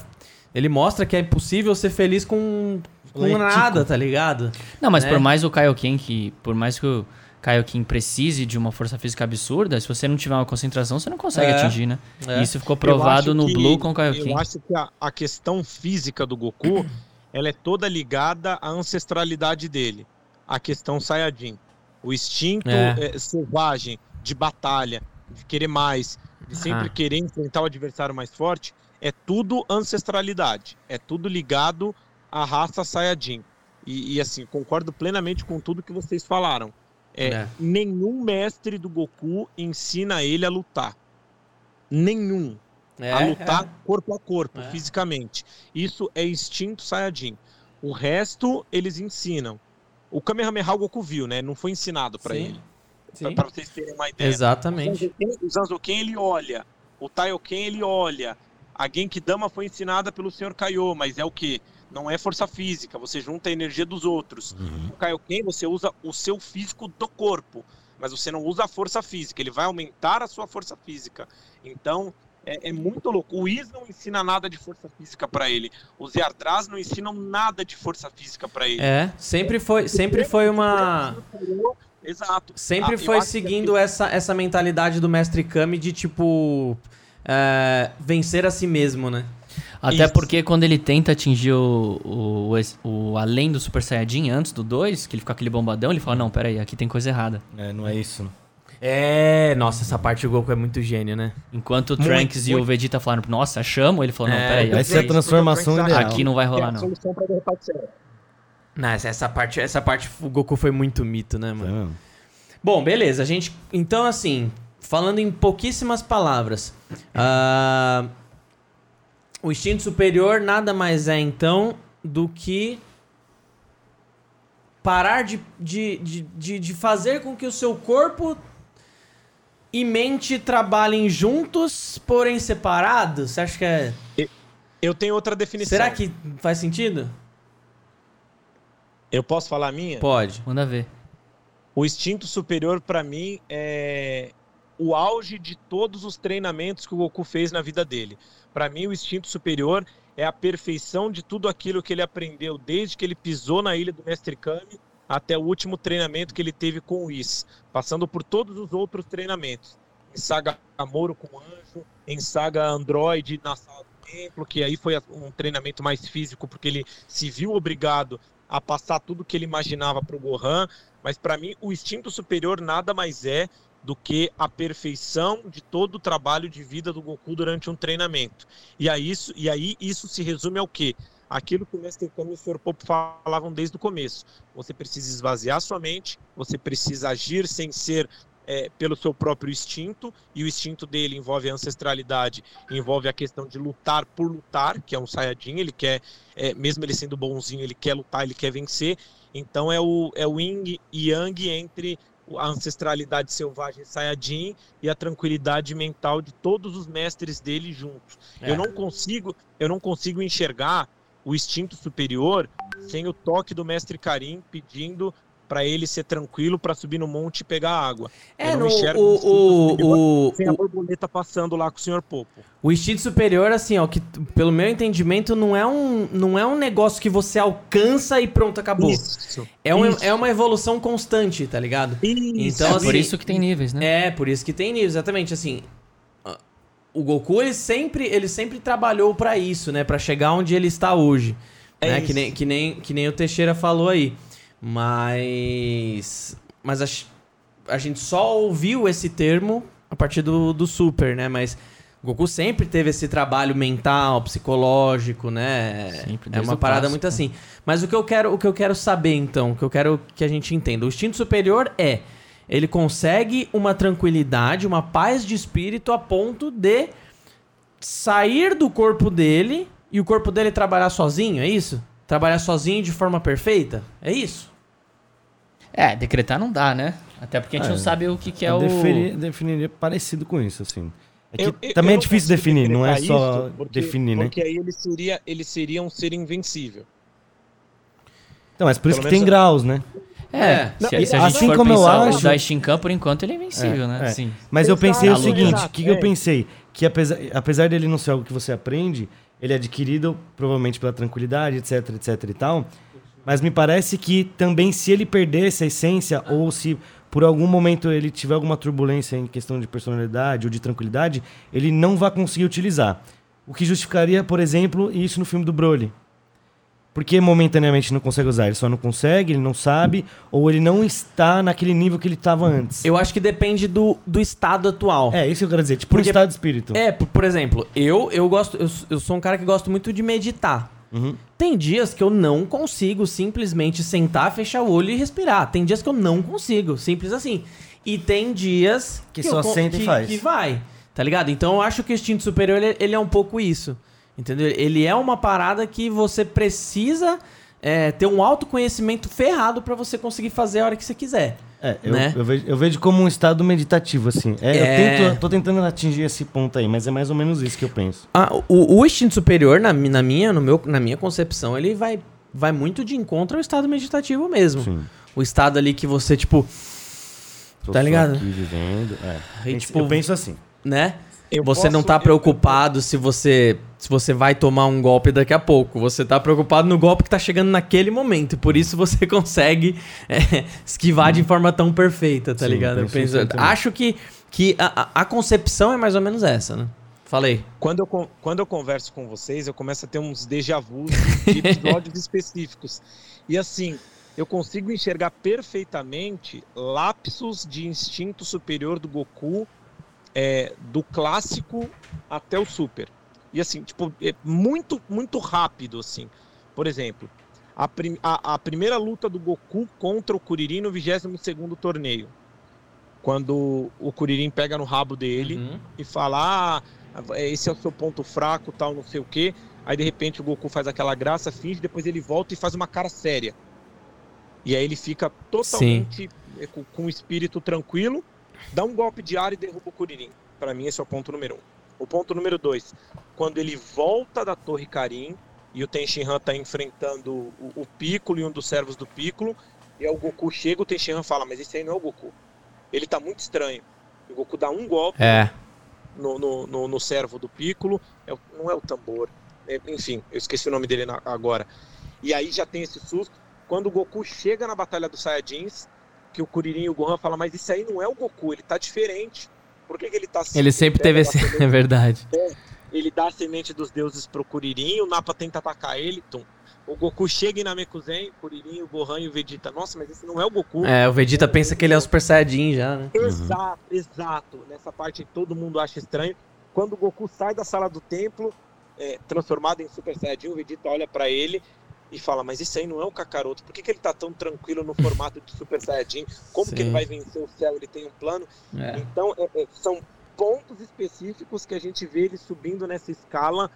Speaker 1: Ele mostra que é impossível ser feliz com, com nada, tá ligado?
Speaker 4: Não, mas né? por mais o Kaioken que. Por mais que o Kaioken precise de uma força física absurda, se você não tiver uma concentração, você não consegue é, atingir, né? É. Isso ficou provado no
Speaker 3: que,
Speaker 4: Blue com o Kaioken.
Speaker 3: Eu acho que a, a questão física do Goku [CLEARS THROAT] ela é toda ligada à ancestralidade dele. A questão Saiyajin. O instinto é. É, selvagem de batalha, de querer mais, de sempre ah. querer enfrentar o adversário mais forte, é tudo ancestralidade. É tudo ligado à raça Saiyajin. E, e assim, concordo plenamente com tudo que vocês falaram. É, é. Nenhum mestre do Goku ensina ele a lutar. Nenhum. É, a lutar corpo a corpo, é. fisicamente. Isso é instinto Saiyajin. O resto eles ensinam. O Kamehameha o Goku viu, né? Não foi ensinado para ele. Para vocês terem uma ideia.
Speaker 1: Exatamente.
Speaker 3: O Zanzuken, ele olha. O Taioken ele olha. A Genkidama foi ensinada pelo Sr. Kaiô, mas é o que? Não é força física, você junta a energia dos outros. Uhum. O Kaioken você usa o seu físico do corpo, mas você não usa a força física, ele vai aumentar a sua força física. Então, é, é, muito louco. O Is não ensina nada de força física para ele. Os Yardras não ensinam nada de força física para ele.
Speaker 1: É, sempre foi, sempre foi uma
Speaker 3: Exato.
Speaker 1: Sempre ah, foi seguindo que... essa, essa mentalidade do mestre Kami de tipo é, vencer a si mesmo, né?
Speaker 4: Até Isso. porque quando ele tenta atingir o, o, o, o, além do Super Saiyajin antes do 2, que ele fica aquele bombadão, ele fala: Não, peraí, aqui tem coisa errada.
Speaker 2: É, não é isso.
Speaker 1: É, nossa, essa parte do Goku é muito gênio, né?
Speaker 4: Enquanto o Trunks muito, e muito. o Vegeta falaram, nossa, chamo, ele falou, não, é, peraí.
Speaker 2: Essa é a transformação ideal.
Speaker 4: Aqui não vai rolar, não.
Speaker 1: Não, essa parte, essa parte o Goku foi muito mito, né, mano? É. Bom, beleza. A gente. Então, assim, falando em pouquíssimas palavras. Uh, o instinto superior nada mais é, então, do que parar de, de, de, de, de fazer com que o seu corpo e mente trabalhem juntos, porém separados? Você acha que é.
Speaker 3: Eu tenho outra definição.
Speaker 1: Será que faz sentido?
Speaker 3: Eu posso falar a minha?
Speaker 1: Pode.
Speaker 4: Manda ver.
Speaker 3: O instinto superior, para mim, é o auge de todos os treinamentos que o Goku fez na vida dele. Para mim, o instinto superior é a perfeição de tudo aquilo que ele aprendeu desde que ele pisou na ilha do Mestre Kami até o último treinamento que ele teve com o Whis, passando por todos os outros treinamentos. Em saga Amoro com Anjo, em saga Android na sala do templo, que aí foi um treinamento mais físico, porque ele se viu obrigado a passar tudo que ele imaginava para o Gohan, mas para mim o instinto superior nada mais é do que a perfeição de todo o trabalho de vida do Goku durante um treinamento. E aí isso, e aí isso se resume ao quê? Aquilo que o Mestre Kami e o Sr. Popo falavam desde o começo. Você precisa esvaziar sua mente, você precisa agir sem ser é, pelo seu próprio instinto, e o instinto dele envolve a ancestralidade, envolve a questão de lutar por lutar, que é um Saiyajin, ele quer, é, mesmo ele sendo bonzinho, ele quer lutar, ele quer vencer. Então é o, é o yin e yang entre a ancestralidade selvagem Saiyajin e a tranquilidade mental de todos os mestres dele juntos. É. Eu não consigo, eu não consigo enxergar o instinto superior sem o toque do mestre Karim pedindo para ele ser tranquilo para subir no monte e pegar água.
Speaker 1: É, eu não no, enxergo o, o, o,
Speaker 3: sem a borboleta passando lá com o senhor Popo.
Speaker 1: O instinto superior, assim, ó, que pelo meu entendimento não é um, não é um negócio que você alcança e pronto, acabou. Isso, é, uma, isso. é uma evolução constante, tá ligado?
Speaker 4: Isso. Então, assim, por isso que tem níveis, né?
Speaker 1: É, por isso que tem níveis, exatamente, assim. O Goku, ele sempre, ele sempre trabalhou para isso, né? para chegar onde ele está hoje. É né? que, nem, que, nem, que nem o Teixeira falou aí. Mas. Mas a, a gente só ouviu esse termo a partir do, do Super, né? Mas. Goku sempre teve esse trabalho mental, psicológico, né? Sempre, é uma parada passo, muito assim. Mas o que eu quero, o que eu quero saber então, o que eu quero que a gente entenda, o instinto superior é ele consegue uma tranquilidade, uma paz de espírito a ponto de sair do corpo dele e o corpo dele trabalhar sozinho, é isso? Trabalhar sozinho de forma perfeita? É isso?
Speaker 4: É, decretar não dá, né? Até porque a gente é, não sabe o que, que é o.
Speaker 2: Definir, definiria parecido com isso, assim. É que eu, eu, também eu é difícil definir, não é só porque, definir, né?
Speaker 3: Porque aí ele seria, ele seria um ser invencível.
Speaker 2: Então, mas por Pelo isso que tem graus, né?
Speaker 4: É, se, se a gente assim for como pensar, eu acho... o Daishinkan, por enquanto, ele é invencível, é, né?
Speaker 2: É. Sim. Mas eu pensei o seguinte, o que, que eu pensei? Que apesar, apesar dele não ser algo que você aprende, ele é adquirido provavelmente pela tranquilidade, etc, etc e tal. Mas me parece que também se ele perder essa essência ou se por algum momento ele tiver alguma turbulência em questão de personalidade ou de tranquilidade, ele não vai conseguir utilizar. O que justificaria, por exemplo, isso no filme do Broly. Porque momentaneamente não consegue usar, ele só não consegue, ele não sabe, ou ele não está naquele nível que ele estava antes.
Speaker 1: Eu acho que depende do, do estado atual.
Speaker 2: É, isso que eu quero dizer, tipo Porque, um estado de espírito.
Speaker 1: É, por, por exemplo, eu, eu gosto. Eu, eu sou um cara que gosto muito de meditar. Uhum. Tem dias que eu não consigo simplesmente sentar, fechar o olho e respirar. Tem dias que eu não consigo, simples assim. E tem dias
Speaker 2: que, que só senta e faz.
Speaker 1: Que vai, tá ligado? Então eu acho que o instinto superior ele, ele é um pouco isso. Entendeu? Ele é uma parada que você precisa é, ter um autoconhecimento ferrado para você conseguir fazer a hora que você quiser.
Speaker 2: É, eu, né? eu, vejo, eu, vejo, como um estado meditativo, assim. É, é... Eu tento, tô tentando atingir esse ponto aí, mas é mais ou menos isso que eu penso.
Speaker 1: Ah, o, o instinto superior, na, na, minha, no meu, na minha concepção, ele vai, vai muito de encontro ao estado meditativo mesmo. Sim. O estado ali que você, tipo. Tô tá ligado? Aqui
Speaker 2: vivendo. É. E, tipo, eu penso assim.
Speaker 1: Né? Eu você posso, não tá preocupado eu... se você se você vai tomar um golpe daqui a pouco. Você tá preocupado no golpe que tá chegando naquele momento. Por isso você [LAUGHS] consegue é, esquivar de forma tão perfeita, tá Sim, ligado? Eu penso, acho que, que a, a concepção é mais ou menos essa, né? Falei.
Speaker 3: Quando eu, quando eu converso com vocês, eu começo a ter uns déjà vu de [LAUGHS] episódios específicos. E assim, eu consigo enxergar perfeitamente lapsos de instinto superior do Goku é, do clássico até o super. E assim, tipo, é muito, muito rápido, assim. Por exemplo, a, prim a, a primeira luta do Goku contra o Kuririn no 22 torneio. Quando o Kuririn pega no rabo dele uhum. e fala: Ah, esse é o seu ponto fraco, tal, não sei o quê. Aí de repente o Goku faz aquela graça, finge, depois ele volta e faz uma cara séria. E aí ele fica totalmente Sim. com, com o espírito tranquilo dá um golpe de ar e derruba o Kuririn. Para mim, esse é o ponto número um. O ponto número dois, quando ele volta da Torre Karin e o Tenshinhan tá enfrentando o, o Piccolo e um dos servos do Piccolo, e aí o Goku chega, o Tenshinhan fala, mas esse aí não é o Goku. Ele tá muito estranho. O Goku dá um golpe
Speaker 1: é.
Speaker 3: no, no, no, no, servo do Piccolo, é, não é o tambor, é, enfim, eu esqueci o nome dele na, agora. E aí já tem esse susto. Quando o Goku chega na Batalha dos Saiyajins, que o Kuririn e o Gohan falam, mas isso aí não é o Goku, ele tá diferente. Por que, que ele tá
Speaker 1: assim? Ele sempre teve esse. [LAUGHS] É verdade. É,
Speaker 3: ele dá a semente dos deuses pro Kuririn, o Napa tenta atacar ele, tum. O Goku chega em Namekuzen, o Kuririn, o Gohan e o Vegeta. Nossa, mas esse não é o Goku.
Speaker 1: É, o Vegeta pensa que ele é o Super Saiyajin já, né?
Speaker 3: Exato, uhum. exato. Nessa parte todo mundo acha estranho. Quando o Goku sai da sala do templo, é, transformado em Super Saiyajin, o Vegeta olha para ele e fala, mas isso aí não é o Kakaroto, por que, que ele tá tão tranquilo no formato de Super Saiyajin? Como Sim. que ele vai vencer o céu? Ele tem um plano? É. Então, é, é, são pontos específicos que a gente vê ele subindo nessa escala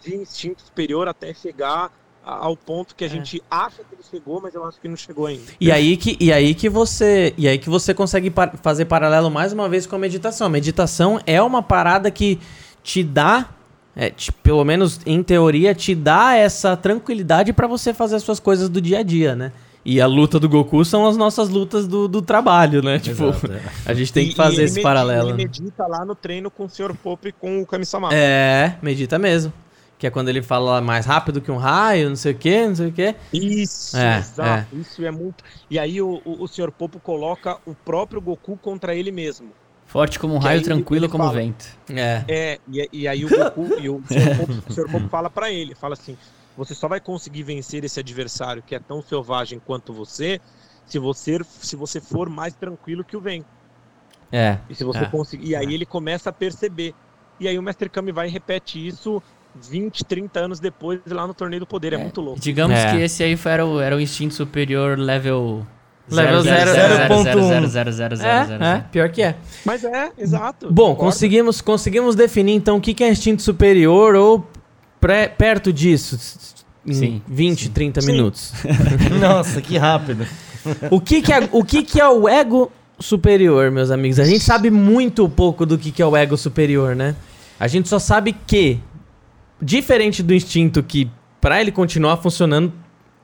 Speaker 3: de instinto superior até chegar ao ponto que a é. gente acha que ele chegou, mas eu acho que não chegou ainda.
Speaker 1: E aí que, e aí que você, e aí que você consegue par fazer paralelo mais uma vez com a meditação. A meditação é uma parada que te dá é, te, pelo menos em teoria, te dá essa tranquilidade para você fazer as suas coisas do dia a dia, né? E a luta do Goku são as nossas lutas do, do trabalho, né? [LAUGHS] Tipo, Exato, é. a gente tem que fazer esse medita, paralelo. Ele
Speaker 3: medita lá no treino com o Sr. Pope e com o Kami-sama.
Speaker 1: É, medita mesmo. Que é quando ele fala mais rápido que um raio, não sei o quê, não sei o quê.
Speaker 3: Isso, é, exato. É. Isso é muito. E aí o, o, o Sr. Popo coloca o próprio Goku contra ele mesmo.
Speaker 4: Forte como um raio, tranquilo como fala, vento.
Speaker 3: É. É, e, e aí o Goku [LAUGHS] e o Sr. Popo fala para ele, fala assim: você só vai conseguir vencer esse adversário que é tão selvagem quanto você, se você, se você for mais tranquilo que o vento.
Speaker 1: É.
Speaker 3: E se você
Speaker 1: é,
Speaker 3: conseguir. E aí ele começa a perceber. E aí o Mestre Kami vai e repete isso 20, 30 anos depois lá no Torneio do Poder. É, é muito louco.
Speaker 4: Digamos é. que esse aí era o, era o instinto superior level
Speaker 1: Level 0.1. É, é, pior que é.
Speaker 3: Mas é, exato.
Speaker 1: Bom, conseguimos, conseguimos definir então o que é instinto superior ou pré, perto disso. Em sim, 20, sim. 30 sim. minutos.
Speaker 2: Nossa, que rápido.
Speaker 1: o que, que, é, o que, que é o ego superior, meus amigos? A gente sabe muito pouco do que, que é o ego superior, né? A gente só sabe que, diferente do instinto que, para ele continuar funcionando,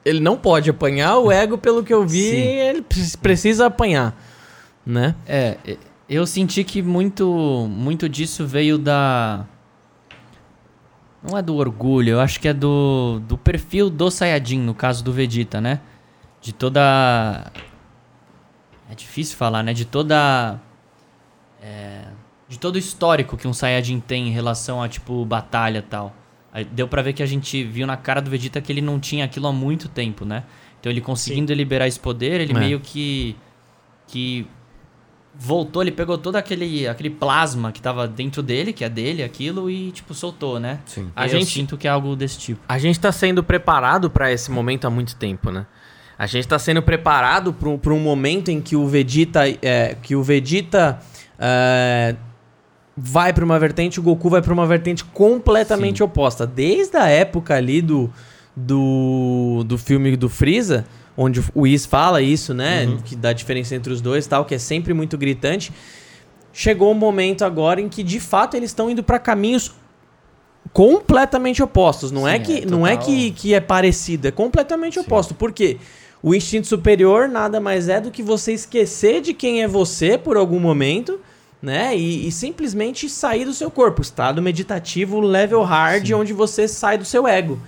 Speaker 1: ele não pode apanhar, o ego, pelo que eu vi, Sim. ele precisa apanhar, né?
Speaker 4: É, eu senti que muito, muito disso veio da... Não é do orgulho, eu acho que é do, do perfil do Sayajin, no caso do Vegeta, né? De toda... É difícil falar, né? De toda... É, de todo o histórico que um Saiyajin tem em relação a, tipo, batalha e tal. Deu pra ver que a gente viu na cara do Vegeta que ele não tinha aquilo há muito tempo, né? Então ele conseguindo Sim. liberar esse poder, ele é. meio que. que voltou, ele pegou todo aquele, aquele plasma que tava dentro dele, que é dele, aquilo, e, tipo, soltou, né?
Speaker 1: Sim.
Speaker 4: A gente, eu sinto que é algo desse tipo.
Speaker 1: A gente tá sendo preparado para esse momento há muito tempo, né? A gente tá sendo preparado para um momento em que o Vegeta. É, que o Vegeta. É, vai para uma vertente, o Goku vai para uma vertente completamente Sim. oposta. Desde a época ali do, do, do filme do Freeza, onde o Whis fala isso, né? Uhum. Que dá diferença entre os dois tal, que é sempre muito gritante. Chegou um momento agora em que, de fato, eles estão indo para caminhos completamente opostos. Não é Sim, é que é não é que, que é parecido, é completamente Sim. oposto. Por quê? O instinto superior nada mais é do que você esquecer de quem é você por algum momento né? E, e, simplesmente sair do seu corpo. Estado meditativo, level hard, Sim. onde você sai do seu ego.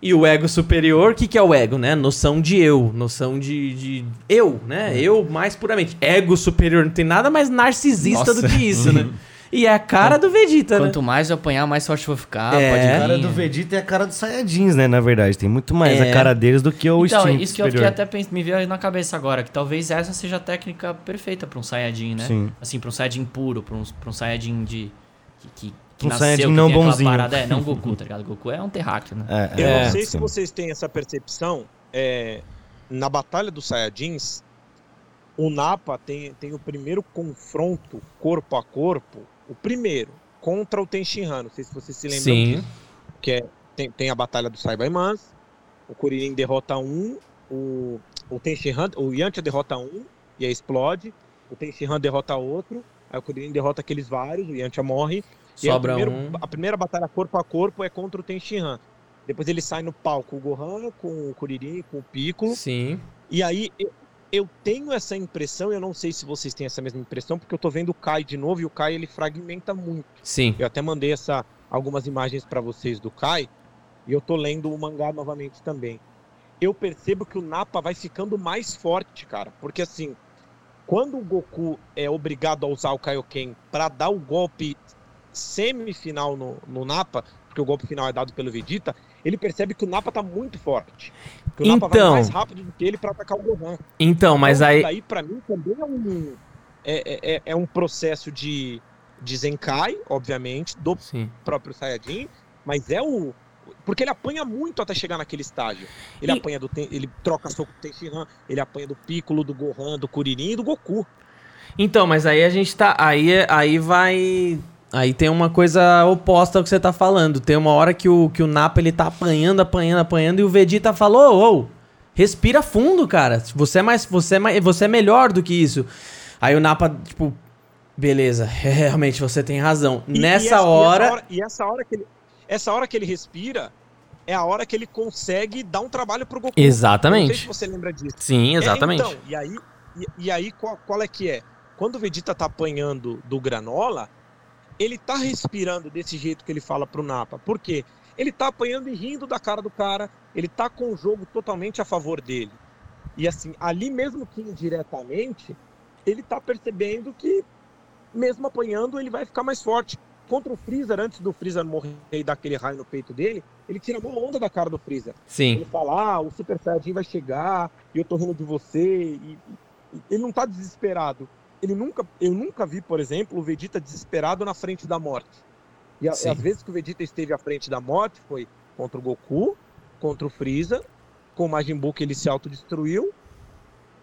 Speaker 1: E o ego superior, o que, que é o ego, né? Noção de eu, noção de, de eu, né? É. Eu mais puramente. Ego superior não tem nada mais narcisista Nossa. do que isso, né? [LAUGHS] E é a cara do Vegeta,
Speaker 4: Quanto
Speaker 1: né?
Speaker 4: mais eu apanhar, mais forte eu vou ficar.
Speaker 2: É. Pode a cara do Vegeta é a cara dos Saiyajins, né? Na verdade, tem muito mais é. a cara deles do que o então, instinto
Speaker 4: isso que superior. eu fiquei até pensando, me veio na cabeça agora, que talvez essa seja a técnica perfeita para um Saiyajin, né? Sim. Assim, para um Saiyajin puro, para um, pra um Saiyajin de... Que, que, que um nasceu, Saiyajin
Speaker 2: não bonzinho.
Speaker 4: Parada. É, não [LAUGHS] Goku, tá ligado? Goku é um terráqueo, né? É,
Speaker 3: eu é. não sei se vocês têm essa percepção, é, na Batalha dos Saiyajins, o Napa tem, tem o primeiro confronto corpo a corpo, o primeiro, contra o Tenshinhan. Não sei se vocês se lembram
Speaker 1: Sim. disso.
Speaker 3: Que é, tem, tem a batalha do Saibaimans, o Kuririn derrota um, o, o Tenshinhan, o Yantia derrota um e aí explode, o Tenshinhan derrota outro, aí o Kuririn derrota aqueles vários, o Yantia morre.
Speaker 1: Sobra
Speaker 3: e
Speaker 1: primeiro, um.
Speaker 3: a primeira batalha corpo a corpo é contra o Tenshinhan. Depois ele sai no palco o Gohan com o Kuririn, com o Piccolo.
Speaker 1: Sim.
Speaker 3: E aí eu tenho essa impressão, eu não sei se vocês têm essa mesma impressão, porque eu tô vendo o Kai de novo e o Kai ele fragmenta muito.
Speaker 1: Sim.
Speaker 3: Eu até mandei essa, algumas imagens para vocês do Kai e eu tô lendo o mangá novamente também. Eu percebo que o Napa vai ficando mais forte, cara, porque assim, quando o Goku é obrigado a usar o Kaioken para dar o golpe semifinal no, no Napa, porque o golpe final é dado pelo Vegeta, ele percebe que o Napa tá muito forte. Que o Napa
Speaker 1: então,
Speaker 3: vai mais rápido do que ele para atacar o Gohan.
Speaker 1: Então, mas então, aí.
Speaker 3: Daí, para mim, também é um, é, é, é, é, um processo de, de Zenkai, obviamente, do Sim. próprio Saiyajin, mas é o. Porque ele apanha muito até chegar naquele estágio. Ele e... apanha do. Ele troca soco do Tenshinhan, ele apanha do Piccolo, do Gohan, do Kuririn e do Goku.
Speaker 1: Então, mas aí a gente tá. Aí, aí vai Aí tem uma coisa oposta ao que você tá falando. Tem uma hora que o, que o Napa ele tá apanhando, apanhando, apanhando, e o Vegeta falou: ô, ô, respira fundo, cara. Você é mais. Você é, mais, você é melhor do que isso. Aí o Napa, tipo, beleza, [LAUGHS] realmente você tem razão. E, Nessa
Speaker 3: e essa,
Speaker 1: hora...
Speaker 3: E essa hora. E essa hora que ele. Essa hora que ele respira é a hora que ele consegue dar um trabalho pro Goku.
Speaker 1: Exatamente. Não sei
Speaker 3: se você lembra disso.
Speaker 1: Sim, exatamente. É,
Speaker 3: então, e aí, e, e aí qual, qual, é que é? Quando o Vegeta tá apanhando do Granola, ele tá respirando desse jeito que ele fala pro Napa. Por quê? Ele tá apanhando e rindo da cara do cara, ele tá com o jogo totalmente a favor dele. E assim, ali mesmo que indiretamente, ele tá percebendo que mesmo apanhando, ele vai ficar mais forte. Contra o Freezer, antes do Freezer morrer e dar aquele raio no peito dele, ele tira uma onda da cara do Freezer.
Speaker 1: Sim.
Speaker 3: Ele fala, ah, o Super Saiyajin vai chegar, e eu tô rindo de você. E, e ele não tá desesperado ele nunca, eu nunca vi, por exemplo, o Vegeta desesperado na frente da morte. E as vezes que o Vegeta esteve à frente da morte foi contra o Goku, contra o Freeza, com o Majin Buu que ele se autodestruiu,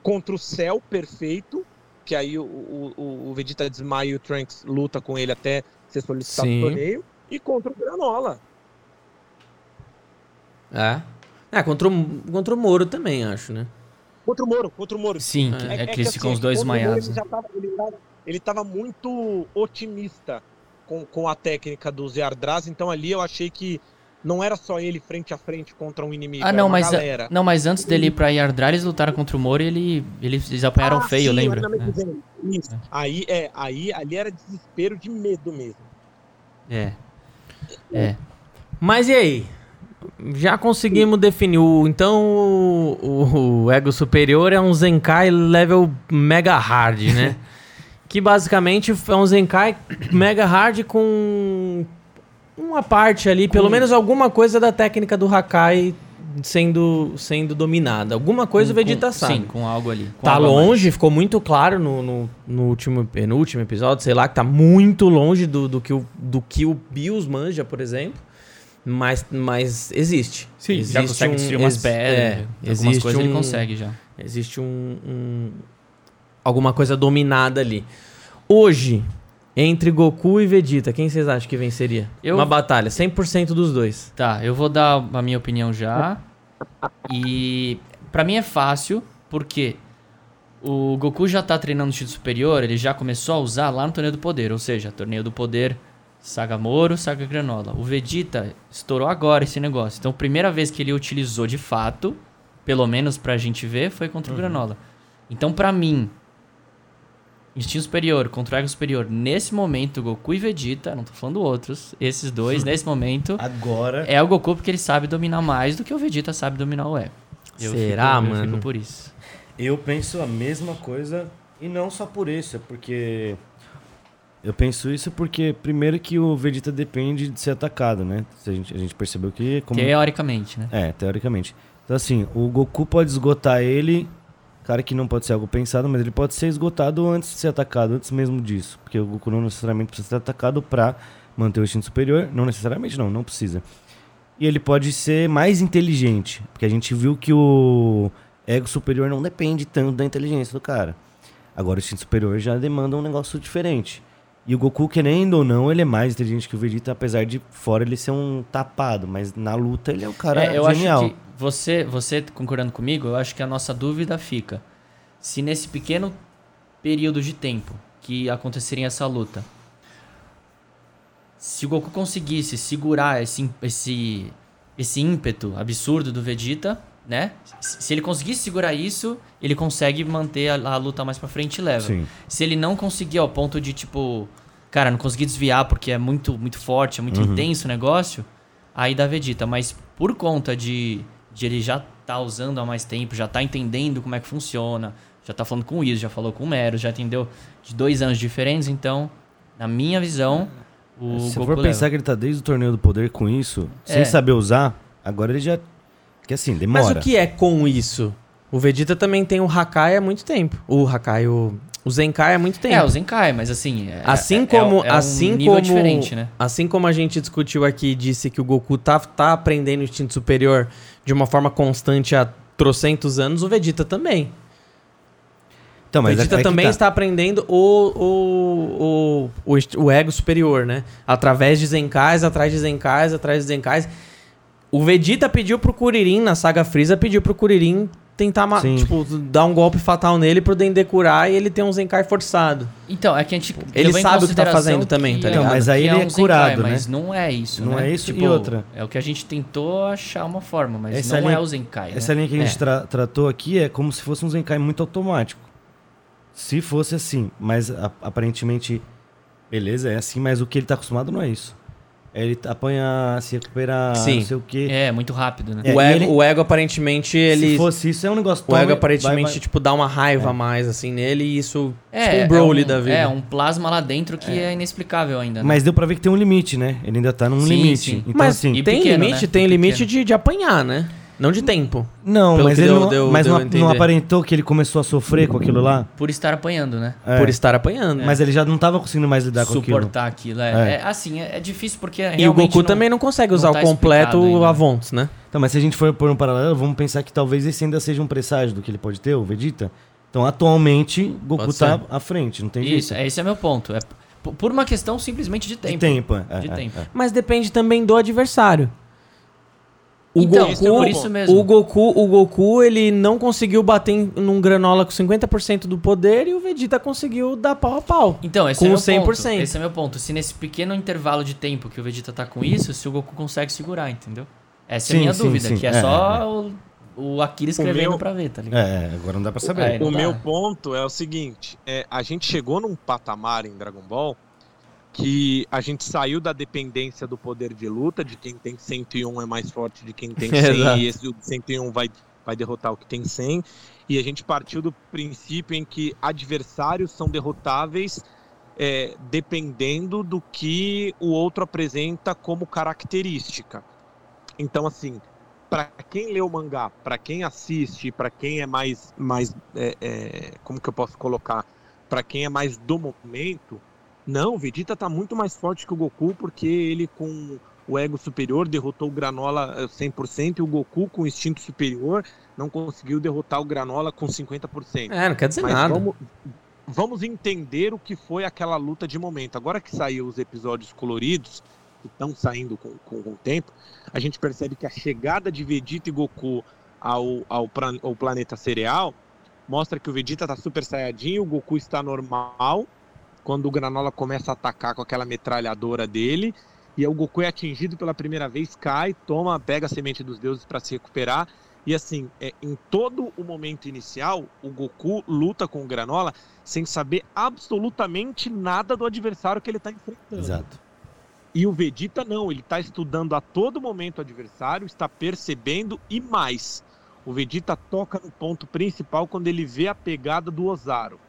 Speaker 3: contra o Cell perfeito, que aí o, o, o Vegeta desmaia e o Trunks luta com ele até ser solicitado no torneio, e contra o Granola.
Speaker 1: É. É, contra o, contra o Moro também, acho, né?
Speaker 3: Contra o Moro, contra o Moro.
Speaker 4: Sim, é, é, é que eles ficam assim, os dois desmaiados.
Speaker 3: Ele, tava, ele, tava, ele tava muito otimista com, com a técnica do Zé Ardraz, então ali eu achei que Não era só ele frente a frente contra um inimigo.
Speaker 4: Ah, não, mas, galera. não, mas antes dele ir pra Yardra, eles lutaram contra o Moro e ele, eles apanharam ah, feio, sim, lembra?
Speaker 3: É. Isso. É. Aí, é, aí, ali era desespero de medo mesmo.
Speaker 1: É. É. Mas e aí? Já conseguimos definir. O, então, o, o, ego superior é um Zenkai level mega hard, né? [LAUGHS] que basicamente é um Zenkai mega hard com uma parte ali, com... pelo menos alguma coisa da técnica do Hakai sendo, sendo dominada. Alguma coisa com, o Vegeta com, sabe. Sim,
Speaker 4: com algo ali. Com
Speaker 1: tá longe, ficou muito claro no, no, no, último, penúltimo episódio, sei lá, que tá muito longe do, do, que, o, do que o Bios manja, por exemplo. Mas, mas existe.
Speaker 4: Sim, existe já consegue um, destruir umas pedras. É, algumas coisas um, ele consegue já.
Speaker 1: Existe um, um, alguma coisa dominada ali. Hoje, entre Goku e Vegeta, quem vocês acham que venceria? Eu... Uma batalha, 100% dos dois.
Speaker 4: Tá, eu vou dar a minha opinião já. E para mim é fácil, porque o Goku já tá treinando no Instinto Superior, ele já começou a usar lá no Torneio do Poder, ou seja, Torneio do Poder Saga Moro, Saga Granola. O Vegeta estourou agora esse negócio. Então, a primeira vez que ele utilizou de fato, pelo menos pra gente ver, foi contra o uhum. Granola. Então, pra mim, Instinto Superior contra o Ego Superior, nesse momento, Goku e Vegeta, não tô falando outros, esses dois, [LAUGHS] nesse momento.
Speaker 2: Agora.
Speaker 4: É o Goku porque ele sabe dominar mais do que o Vegeta sabe dominar o Ego.
Speaker 1: Eu Será, fico, mano? Eu fico
Speaker 4: por isso.
Speaker 2: Eu penso a mesma coisa, e não só por isso, é porque eu penso isso porque, primeiro, que o Vegeta depende de ser atacado, né? A gente, a gente percebeu que.
Speaker 4: Como... Teoricamente, né?
Speaker 2: É, teoricamente. Então, assim, o Goku pode esgotar ele. Cara, que não pode ser algo pensado, mas ele pode ser esgotado antes de ser atacado, antes mesmo disso. Porque o Goku não necessariamente precisa ser atacado pra manter o instinto superior. Não necessariamente, não, não precisa. E ele pode ser mais inteligente. Porque a gente viu que o ego superior não depende tanto da inteligência do cara. Agora o instinto superior já demanda um negócio diferente. E o Goku, querendo ou não, ele é mais inteligente que o Vegeta, apesar de fora ele ser um tapado, mas na luta ele é o cara é, eu genial.
Speaker 4: Acho que você, você concordando comigo, eu acho que a nossa dúvida fica se nesse pequeno período de tempo que aconteceria essa luta, se o Goku conseguisse segurar esse, esse, esse ímpeto absurdo do Vegeta, né? Se ele conseguisse segurar isso, ele consegue manter a, a luta mais para frente e leva. Sim. Se ele não conseguir ao ponto de tipo, cara, não conseguir desviar porque é muito muito forte, é muito uhum. intenso o negócio, aí dá Vegeta, mas por conta de, de ele já tá usando há mais tempo, já tá entendendo como é que funciona, já tá falando com o Iso, já falou com o Mero, já entendeu de dois anos diferentes, então, na minha visão, o
Speaker 2: Se Goku for pensar leva. que ele tá desde o torneio do poder com isso, é. sem saber usar, agora ele já que assim, demora.
Speaker 1: Mas o que é com isso? O Vegeta também tem o Hakai há muito tempo. O Hakai, o, o Zenkai há muito tempo.
Speaker 4: É, o Zenkai, mas assim.
Speaker 1: É, assim é, como. É, é um assim como diferente, né? Assim como a gente discutiu aqui e disse que o Goku tá, tá aprendendo o instinto superior de uma forma constante há trocentos anos, o Vegeta também. Então, mas o Vegeta também tá. está aprendendo o, o, o, o, o ego superior, né? Através de Zenkais, atrás de Zenkais, atrás de Zenkais. O Vegeta pediu pro Kuririn, na saga Freeza, pediu pro Kuririn tentar tipo, dar um golpe fatal nele pro Dendê curar e ele tem um Zenkai forçado.
Speaker 4: Então, é que a gente.
Speaker 1: Ele sabe o que tá fazendo também, tá ligado?
Speaker 2: Não, mas aí ele é, é um curado, Zenkai, né?
Speaker 4: Mas não é isso.
Speaker 2: Não
Speaker 4: né?
Speaker 2: é isso tipo, e outra.
Speaker 4: É o que a gente tentou achar uma forma, mas essa não linha, é o Zenkai.
Speaker 2: Essa
Speaker 4: né?
Speaker 2: linha que a gente é. tra tratou aqui é como se fosse um Zenkai muito automático. Se fosse assim, mas aparentemente, beleza, é assim, mas o que ele tá acostumado não é isso. Ele apanha, se recuperar, Sim. não sei o quê.
Speaker 4: É, muito rápido, né?
Speaker 1: É, o, ego, ele, o ego, aparentemente, ele...
Speaker 2: Se fosse isso, é um negócio...
Speaker 1: O ego, aparentemente, vai, vai. tipo, dá uma raiva a é. mais, assim, nele e isso...
Speaker 4: É, tipo um Broly é um, da vida. É, um plasma lá dentro que é, é inexplicável ainda. Né?
Speaker 2: Mas deu pra ver que tem um limite, né? Ele ainda tá num sim, limite. Sim.
Speaker 1: Então, Mas assim, tem pequeno, limite, né? tem limite de, de apanhar, né? Não de tempo.
Speaker 2: Não, mas ele deu, não, deu, mas deu não, não, aparentou que ele começou a sofrer com aquilo lá?
Speaker 4: Por estar apanhando, né?
Speaker 1: É. Por estar apanhando.
Speaker 2: É. Mas ele já não estava conseguindo mais lidar
Speaker 4: Suportar
Speaker 2: com aquilo.
Speaker 4: Suportar aquilo. É. é. assim, é, difícil porque
Speaker 1: E o Goku não, também não consegue usar tá o completo Avonts, né?
Speaker 2: Então, mas se a gente for por um paralelo, vamos pensar que talvez esse ainda seja um presságio do que ele pode ter, o Vegeta. Então, atualmente, Goku tá à frente, não tem
Speaker 4: Isso, jeito. esse é meu ponto. É por uma questão simplesmente de tempo.
Speaker 2: De tempo,
Speaker 4: é. De tempo.
Speaker 1: Mas depende também do adversário. O então, Goku, isso mesmo. O Goku, o Goku, ele não conseguiu bater em, num granola com 50% do poder e o Vegeta conseguiu dar pau a pau.
Speaker 4: Então, esse com é meu 100%. ponto. Esse é meu ponto. Se nesse pequeno intervalo de tempo que o Vegeta tá com isso, se o Goku consegue segurar, entendeu? Essa sim, é a minha sim, dúvida, sim. que é, é só é. o, o Akira escrevendo meu... pra ver, tá ligado?
Speaker 2: É, agora não dá pra saber.
Speaker 3: o dá. meu ponto é o seguinte, é, a gente chegou num patamar em Dragon Ball que a gente saiu da dependência do poder de luta, de quem tem 101 é mais forte de quem tem [LAUGHS] 100, e esse 101 vai, vai derrotar o que tem 100, e a gente partiu do princípio em que adversários são derrotáveis é, dependendo do que o outro apresenta como característica. Então, assim, para quem lê o mangá, para quem assiste, para quem é mais, mais é, é, como que eu posso colocar, para quem é mais do momento, não, o Vegeta tá muito mais forte que o Goku, porque ele com o ego superior derrotou o Granola 100% eh, e o Goku com o instinto superior não conseguiu derrotar o Granola com 50%.
Speaker 1: É, não quer dizer Mas nada.
Speaker 3: Vamos, vamos entender o que foi aquela luta de momento. Agora que saiu os episódios coloridos, que estão saindo com, com, com, o tempo, a gente percebe que a chegada de Vegeta e Goku ao, ao, ao planeta cereal mostra que o Vegeta tá super saiyajin, o Goku está normal quando o Granola começa a atacar com aquela metralhadora dele. E o Goku é atingido pela primeira vez, cai, toma, pega a semente dos deuses para se recuperar. E assim, é, em todo o momento inicial, o Goku luta com o Granola sem saber absolutamente nada do adversário que ele está enfrentando.
Speaker 2: Exato.
Speaker 3: E o Vegeta não, ele está estudando a todo momento o adversário, está percebendo e mais. O Vegeta toca no ponto principal quando ele vê a pegada do Ozaru.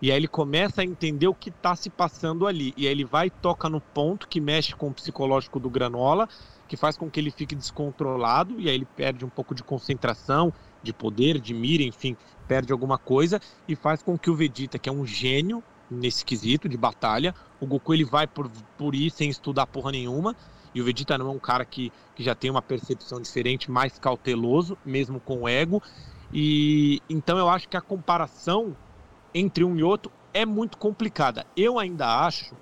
Speaker 3: E aí ele começa a entender o que está se passando ali. E aí ele vai e toca no ponto que mexe com o psicológico do Granola, que faz com que ele fique descontrolado, e aí ele perde um pouco de concentração, de poder, de mira, enfim, perde alguma coisa, e faz com que o Vegeta, que é um gênio nesse quesito de batalha, o Goku ele vai por, por ir sem estudar porra nenhuma, e o Vegeta não é um cara que, que já tem uma percepção diferente, mais cauteloso, mesmo com o ego. E então eu acho que a comparação entre um e outro é muito complicada. Eu ainda acho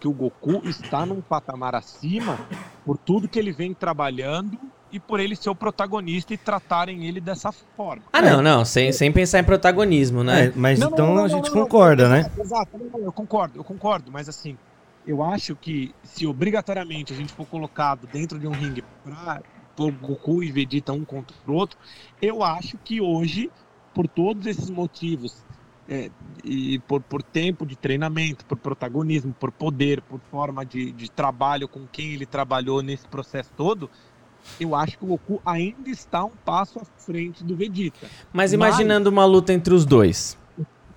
Speaker 3: que o Goku está num patamar acima por tudo que ele vem trabalhando e por ele ser o protagonista e tratarem ele dessa forma.
Speaker 1: Ah, não, não, sem, sem pensar em protagonismo, né?
Speaker 2: É, mas não, então não, não, a gente concorda, né?
Speaker 3: Exato, eu concordo, eu concordo, mas assim, eu acho que se obrigatoriamente a gente for colocado dentro de um ringue para pôr Goku e Vegeta um contra o outro, eu acho que hoje, por todos esses motivos, é, e por, por tempo de treinamento, por protagonismo, por poder, por forma de, de trabalho com quem ele trabalhou nesse processo todo, eu acho que o Goku ainda está um passo à frente do Vegeta.
Speaker 1: Mas imaginando Mas... uma luta entre os dois.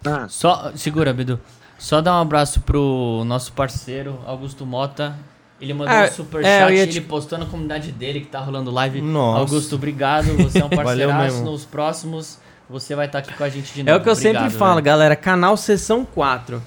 Speaker 4: Ah. Só, segura, Bidu. Só dar um abraço pro nosso parceiro, Augusto Mota. Ele mandou ah, um superchat, é, ele postou na comunidade dele que tá rolando live. Nossa. Augusto, obrigado. Você é um [LAUGHS] parceiraço nos próximos você vai estar aqui com a gente de novo.
Speaker 1: É o que eu Obrigado, sempre falo, galera. Canal Sessão 4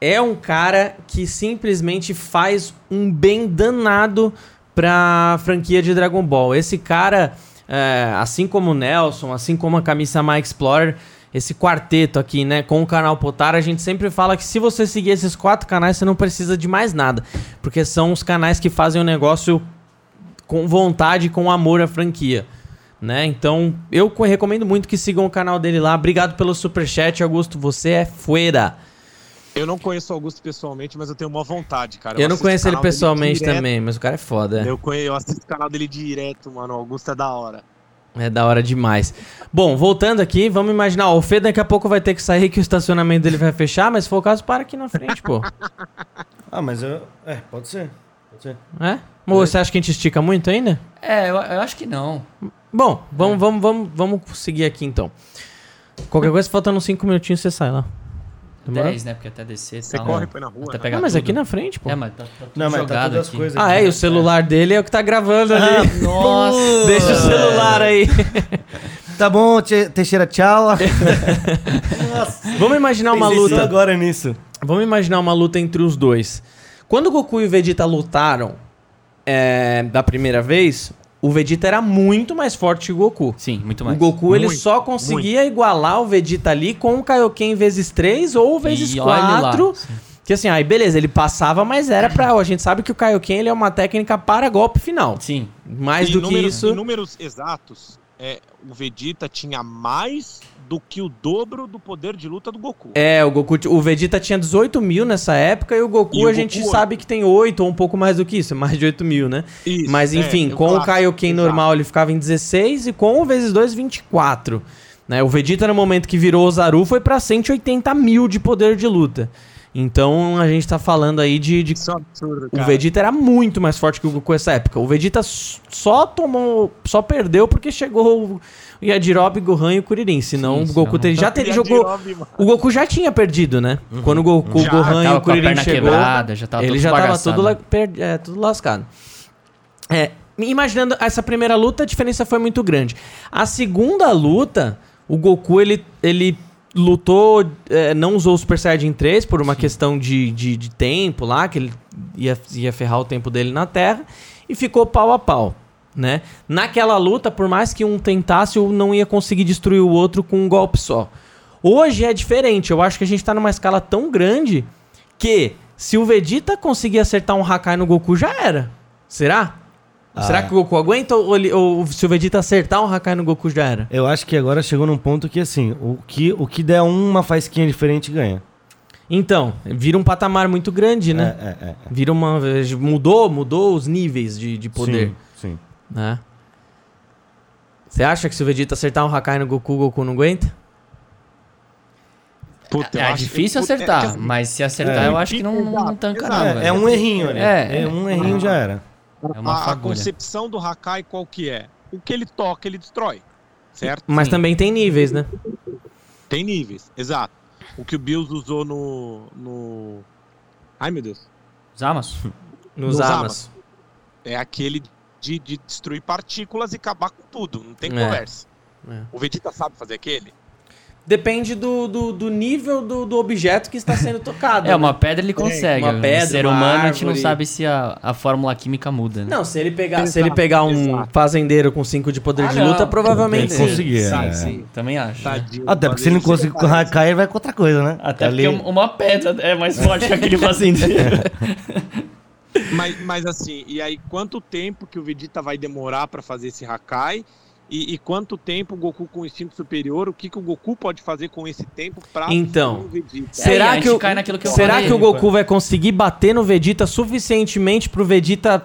Speaker 1: é um cara que simplesmente faz um bem danado pra franquia de Dragon Ball. Esse cara, é, assim como o Nelson, assim como a Camisa My Explorer, esse quarteto aqui, né, com o canal Potara, a gente sempre fala que se você seguir esses quatro canais, você não precisa de mais nada. Porque são os canais que fazem o negócio com vontade, com amor à franquia né? Então, eu recomendo muito que sigam o canal dele lá. Obrigado pelo super chat, Augusto, você é fuera.
Speaker 3: Eu não conheço o Augusto pessoalmente, mas eu tenho uma vontade, cara.
Speaker 1: Eu, eu não conheço ele pessoalmente também, mas o cara é foda.
Speaker 3: Eu, conheço, eu assisto o canal dele direto, mano. O Augusto é da hora.
Speaker 1: É da hora demais. Bom, voltando aqui, vamos imaginar, ó, o Fê daqui a pouco vai ter que sair que o estacionamento dele vai fechar, mas se for o caso, para aqui na frente, pô. [LAUGHS]
Speaker 2: ah, mas eu. É, pode ser. Pode ser.
Speaker 1: É? Mas você acha que a gente estica muito ainda?
Speaker 4: É, eu, eu acho que não.
Speaker 1: Bom, vamos, é. vamos, vamos, vamos seguir aqui então. Qualquer coisa, faltando 5 minutinhos, você sai lá.
Speaker 4: Demora? 10, né? Porque até descer
Speaker 3: Você corre, põe na rua. Até
Speaker 1: né? pegar ah, mas tudo. aqui na frente, pô.
Speaker 4: É, mas tá, tá tudo Não, mas tá jogado as
Speaker 1: coisas Ah, é, e o celular é. dele é o que tá gravando ah, ali.
Speaker 4: Nossa!
Speaker 1: Deixa o celular aí. [LAUGHS]
Speaker 2: tá bom, Teixeira, tchau.
Speaker 1: Vamos imaginar uma luta.
Speaker 2: agora nisso.
Speaker 1: Vamos imaginar uma luta entre os dois. Quando o Goku e o Vegeta lutaram é, da primeira vez, o Vegeta era muito mais forte que o Goku.
Speaker 4: Sim, muito mais.
Speaker 1: O Goku
Speaker 4: muito,
Speaker 1: ele só conseguia muito. igualar o Vegeta ali com o Kaioken vezes 3 ou vezes e 4. Que assim, aí beleza, ele passava, mas era pra. A gente sabe que o Kaioken ele é uma técnica para golpe final.
Speaker 4: Sim.
Speaker 1: Mais do números, que isso.
Speaker 3: Em números exatos, é, o Vegeta tinha mais do que o dobro do poder de luta do Goku.
Speaker 1: É, o Goku, o Vegeta tinha 18 mil nessa época e o Goku e a gente sabe que tem 8 ou um pouco mais do que isso, mais de 8 mil, né? Isso, Mas é, enfim, é, com o Kaioken normal ele ficava em 16 e com o vezes 2, 24. Né? O Vegeta no momento que virou o Zaru foi para 180 mil de poder de luta. Então a gente tá falando aí de. de... Isso é absurdo, cara. O Vegeta era muito mais forte que o Goku nessa época. O Vegeta só tomou. só perdeu porque chegou o Yajirobe, Gohan e o Kuririn. Senão Sim, o Goku teria, já teria jogou. O Goku já tinha perdido, né? Uhum. Quando o Goku, já, Gohan e o Kuririn chegou. Já tava ele já tava la, per, é, tudo lascado. É, imaginando essa primeira luta, a diferença foi muito grande. A segunda luta, o Goku ele, ele lutou, é, não usou o Super Saiyajin 3 por uma Sim. questão de, de, de, tempo lá, que ele ia, ia ferrar o tempo dele na Terra, e ficou pau a pau. Né? Naquela luta, por mais que um tentasse, um não ia conseguir destruir o outro com um golpe só. Hoje é diferente, eu acho que a gente tá numa escala tão grande que se o Vegeta conseguir acertar um Hakai no Goku, já era. Será? Ah. Será que o Goku aguenta ou, ele, ou, se o Vegeta acertar um Hakai no Goku já era?
Speaker 2: Eu acho que agora chegou num ponto que assim, o que, o que der uma faísquinha diferente ganha.
Speaker 1: Então, vira um patamar muito grande, né? É, é, é. Vira uma. Mudou, mudou os níveis de, de poder.
Speaker 2: Sim.
Speaker 1: Né? Você acha que se o Vegeta acertar um Hakai no Goku, o Goku não aguenta?
Speaker 4: Puta, é, difícil que, acertar, é, mas se acertar é, eu acho que não, não tanca não.
Speaker 2: É, é um errinho, né? É, um errinho já era.
Speaker 3: É uma a, a concepção do Hakai qual que é? O que ele toca, ele destrói. Certo?
Speaker 1: Mas Sim. também tem níveis, né?
Speaker 3: Tem níveis, exato. O que o Bills usou no. no... Ai meu Deus.
Speaker 4: Zamas?
Speaker 1: Nos, Nos Amas.
Speaker 3: É aquele de, de, destruir partículas e acabar com tudo. Não tem é. conversa. É. O Vegeta sabe fazer aquele?
Speaker 1: Depende do, do, do nível do, do, objeto que está sendo tocado. [LAUGHS]
Speaker 4: é, né? uma pedra ele consegue. Uma pedra, ser humano, árvore. a gente não sabe se a, a fórmula química muda. Né?
Speaker 1: Não, se ele pegar, se ele pegar um exato. fazendeiro com 5 de poder ah, de luta, não. provavelmente.
Speaker 2: Ele conseguir.
Speaker 4: É. Sim, também acho.
Speaker 2: Tadinho, Até porque se ele não conseguir com Hakai, ele vai com outra coisa, né?
Speaker 4: Até Ali... porque uma pedra é mais forte que aquele fazendeiro. [LAUGHS]
Speaker 3: mas, mas assim, e aí quanto tempo que o Vegeta vai demorar para fazer esse Hakai? E, e, quanto tempo o Goku com instinto superior, o que, que o Goku pode fazer com esse tempo
Speaker 1: pra então, o Vegeta? Será, é, que, o, que será que o Goku vai conseguir bater no Vegeta suficientemente pro Vegeta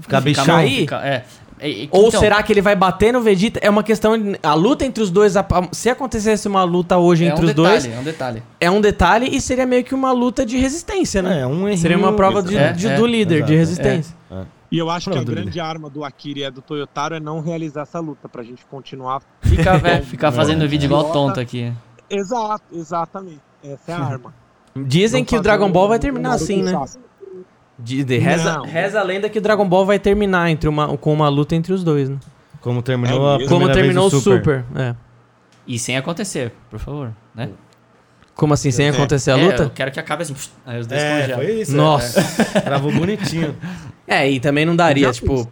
Speaker 2: ficar bichão?
Speaker 1: É. E, Ou então, será que ele vai bater no Vegeta? É uma questão. A luta entre os dois. Se acontecesse uma luta hoje é entre um os
Speaker 4: detalhe,
Speaker 1: dois.
Speaker 4: É um detalhe.
Speaker 1: É um detalhe e seria meio que uma luta de resistência, né?
Speaker 2: É, um
Speaker 1: seria uma prova de, é, de, é, do líder, de resistência. É.
Speaker 3: E eu acho Pronto, que a grande arma do Akira e do Toyotaro é não realizar essa luta, pra gente continuar.
Speaker 4: Ficar, é, ficar fazendo é, vídeo igual tonto aqui.
Speaker 3: Exato, exatamente. Essa é a arma.
Speaker 1: Dizem que o Dragon Ball vai terminar assim, né? De, de reza, reza a lenda que o Dragon Ball vai terminar entre uma, com uma luta entre os dois, né?
Speaker 2: Como terminou é
Speaker 1: a Como terminou o Super. Super. É.
Speaker 4: E sem acontecer, por favor, né?
Speaker 1: Como assim, sem é. acontecer a luta?
Speaker 4: eu quero que acabe assim.
Speaker 2: Aí os dois é, congelam. Foi isso.
Speaker 1: Nossa.
Speaker 2: É. Travou bonitinho. [LAUGHS]
Speaker 1: É, e também não daria, tipo.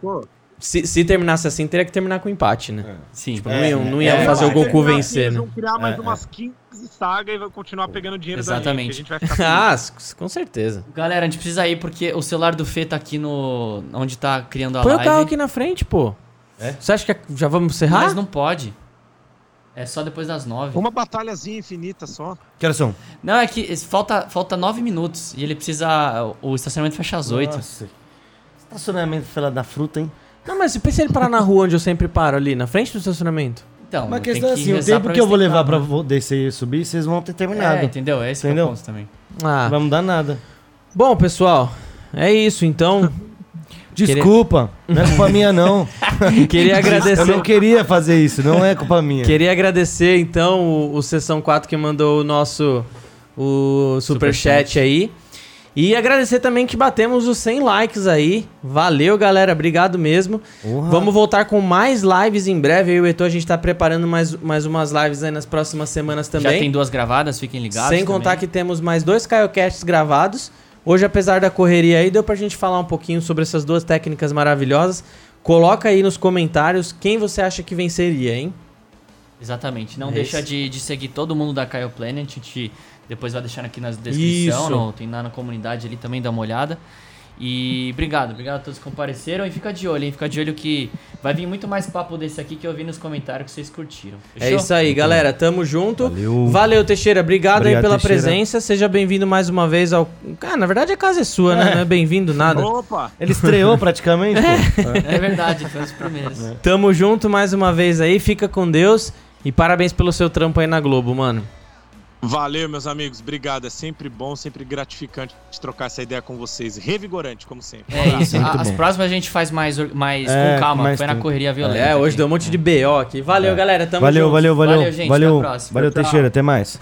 Speaker 1: Se, se, terminasse assim, teria que terminar com empate, né?
Speaker 4: É. Sim.
Speaker 1: Tipo, não iam, não iam fazer o Goku vencer, né?
Speaker 3: Vão criar mais umas 15 sagas e vão continuar pegando dinheiro
Speaker 4: Exatamente.
Speaker 3: da gente. [LAUGHS] ah,
Speaker 1: com certeza.
Speaker 4: Galera, a gente precisa ir porque o celular do Fê tá aqui no... Onde tá criando a
Speaker 1: Põe
Speaker 4: live.
Speaker 1: Põe o carro aqui na frente, pô. É? Você acha que já vamos encerrar?
Speaker 4: Mas não pode. É só depois das nove.
Speaker 3: Uma batalhazinha infinita só.
Speaker 2: Que horas são?
Speaker 4: Não, é que falta, falta nove minutos e ele precisa. O estacionamento fecha às oito. Nossa.
Speaker 2: Estacionamento fila da fruta, hein?
Speaker 1: Não, mas se pensa ele parar na rua onde eu sempre paro ali, na frente do estacionamento.
Speaker 2: Então, mas a questão é assim, o tempo que eu vou levar pra descer e subir, vocês vão ter terminado. É,
Speaker 4: entendeu? É esse entendeu? é o ponto também.
Speaker 2: Ah. Não vai mudar nada.
Speaker 1: Bom, pessoal, é isso então. [LAUGHS]
Speaker 2: Desculpa, não é culpa minha, não. [LAUGHS]
Speaker 1: queria agradecer. Eu
Speaker 2: não queria fazer isso, não é culpa minha.
Speaker 1: Queria agradecer, então, o, o Sessão 4 que mandou o nosso o superchat super aí. E agradecer também que batemos os 100 likes aí. Valeu, galera. Obrigado mesmo. Uhum. Vamos voltar com mais lives em breve. Eu e o Etor, a gente tá preparando mais, mais umas lives aí nas próximas semanas também. Já
Speaker 4: tem duas gravadas, fiquem ligados.
Speaker 1: Sem contar também. que temos mais dois Caiocasts gravados. Hoje, apesar da correria aí, deu pra gente falar um pouquinho sobre essas duas técnicas maravilhosas. Coloca aí nos comentários quem você acha que venceria, hein?
Speaker 4: Exatamente. Não é deixa de, de, seguir todo mundo da Caio Planet. A gente Depois vai deixar aqui na descrição, no, tem lá na comunidade ali também, dá uma olhada. E obrigado, obrigado a todos que compareceram. E fica de olho, hein? Fica de olho que vai vir muito mais papo desse aqui que eu vi nos comentários que vocês curtiram.
Speaker 1: É Fechou? É isso aí, galera. Tamo junto. Valeu, Valeu Teixeira. Obrigado, obrigado aí pela Teixeira. presença. Seja bem-vindo mais uma vez ao. Cara, na verdade a casa é sua, né? é. né? Não é bem-vindo nada.
Speaker 2: Opa! Ele estreou praticamente.
Speaker 4: É. é verdade, foi os primeiros. É.
Speaker 1: Tamo junto mais uma vez aí. Fica com Deus. E parabéns pelo seu trampo aí na Globo, mano.
Speaker 3: Valeu, meus amigos. Obrigado. É sempre bom, sempre gratificante trocar essa ideia com vocês. Revigorante, como sempre.
Speaker 4: É isso. As próximas a gente faz mais, mais é, com calma. Mais foi tempo. na correria violenta.
Speaker 1: É, hoje aqui. deu um monte de BO aqui. Valeu, é. galera. Tamo
Speaker 2: valeu, junto. Valeu, valeu, valeu. Valeu, gente. Valeu, valeu Tchau. Teixeira. Até mais.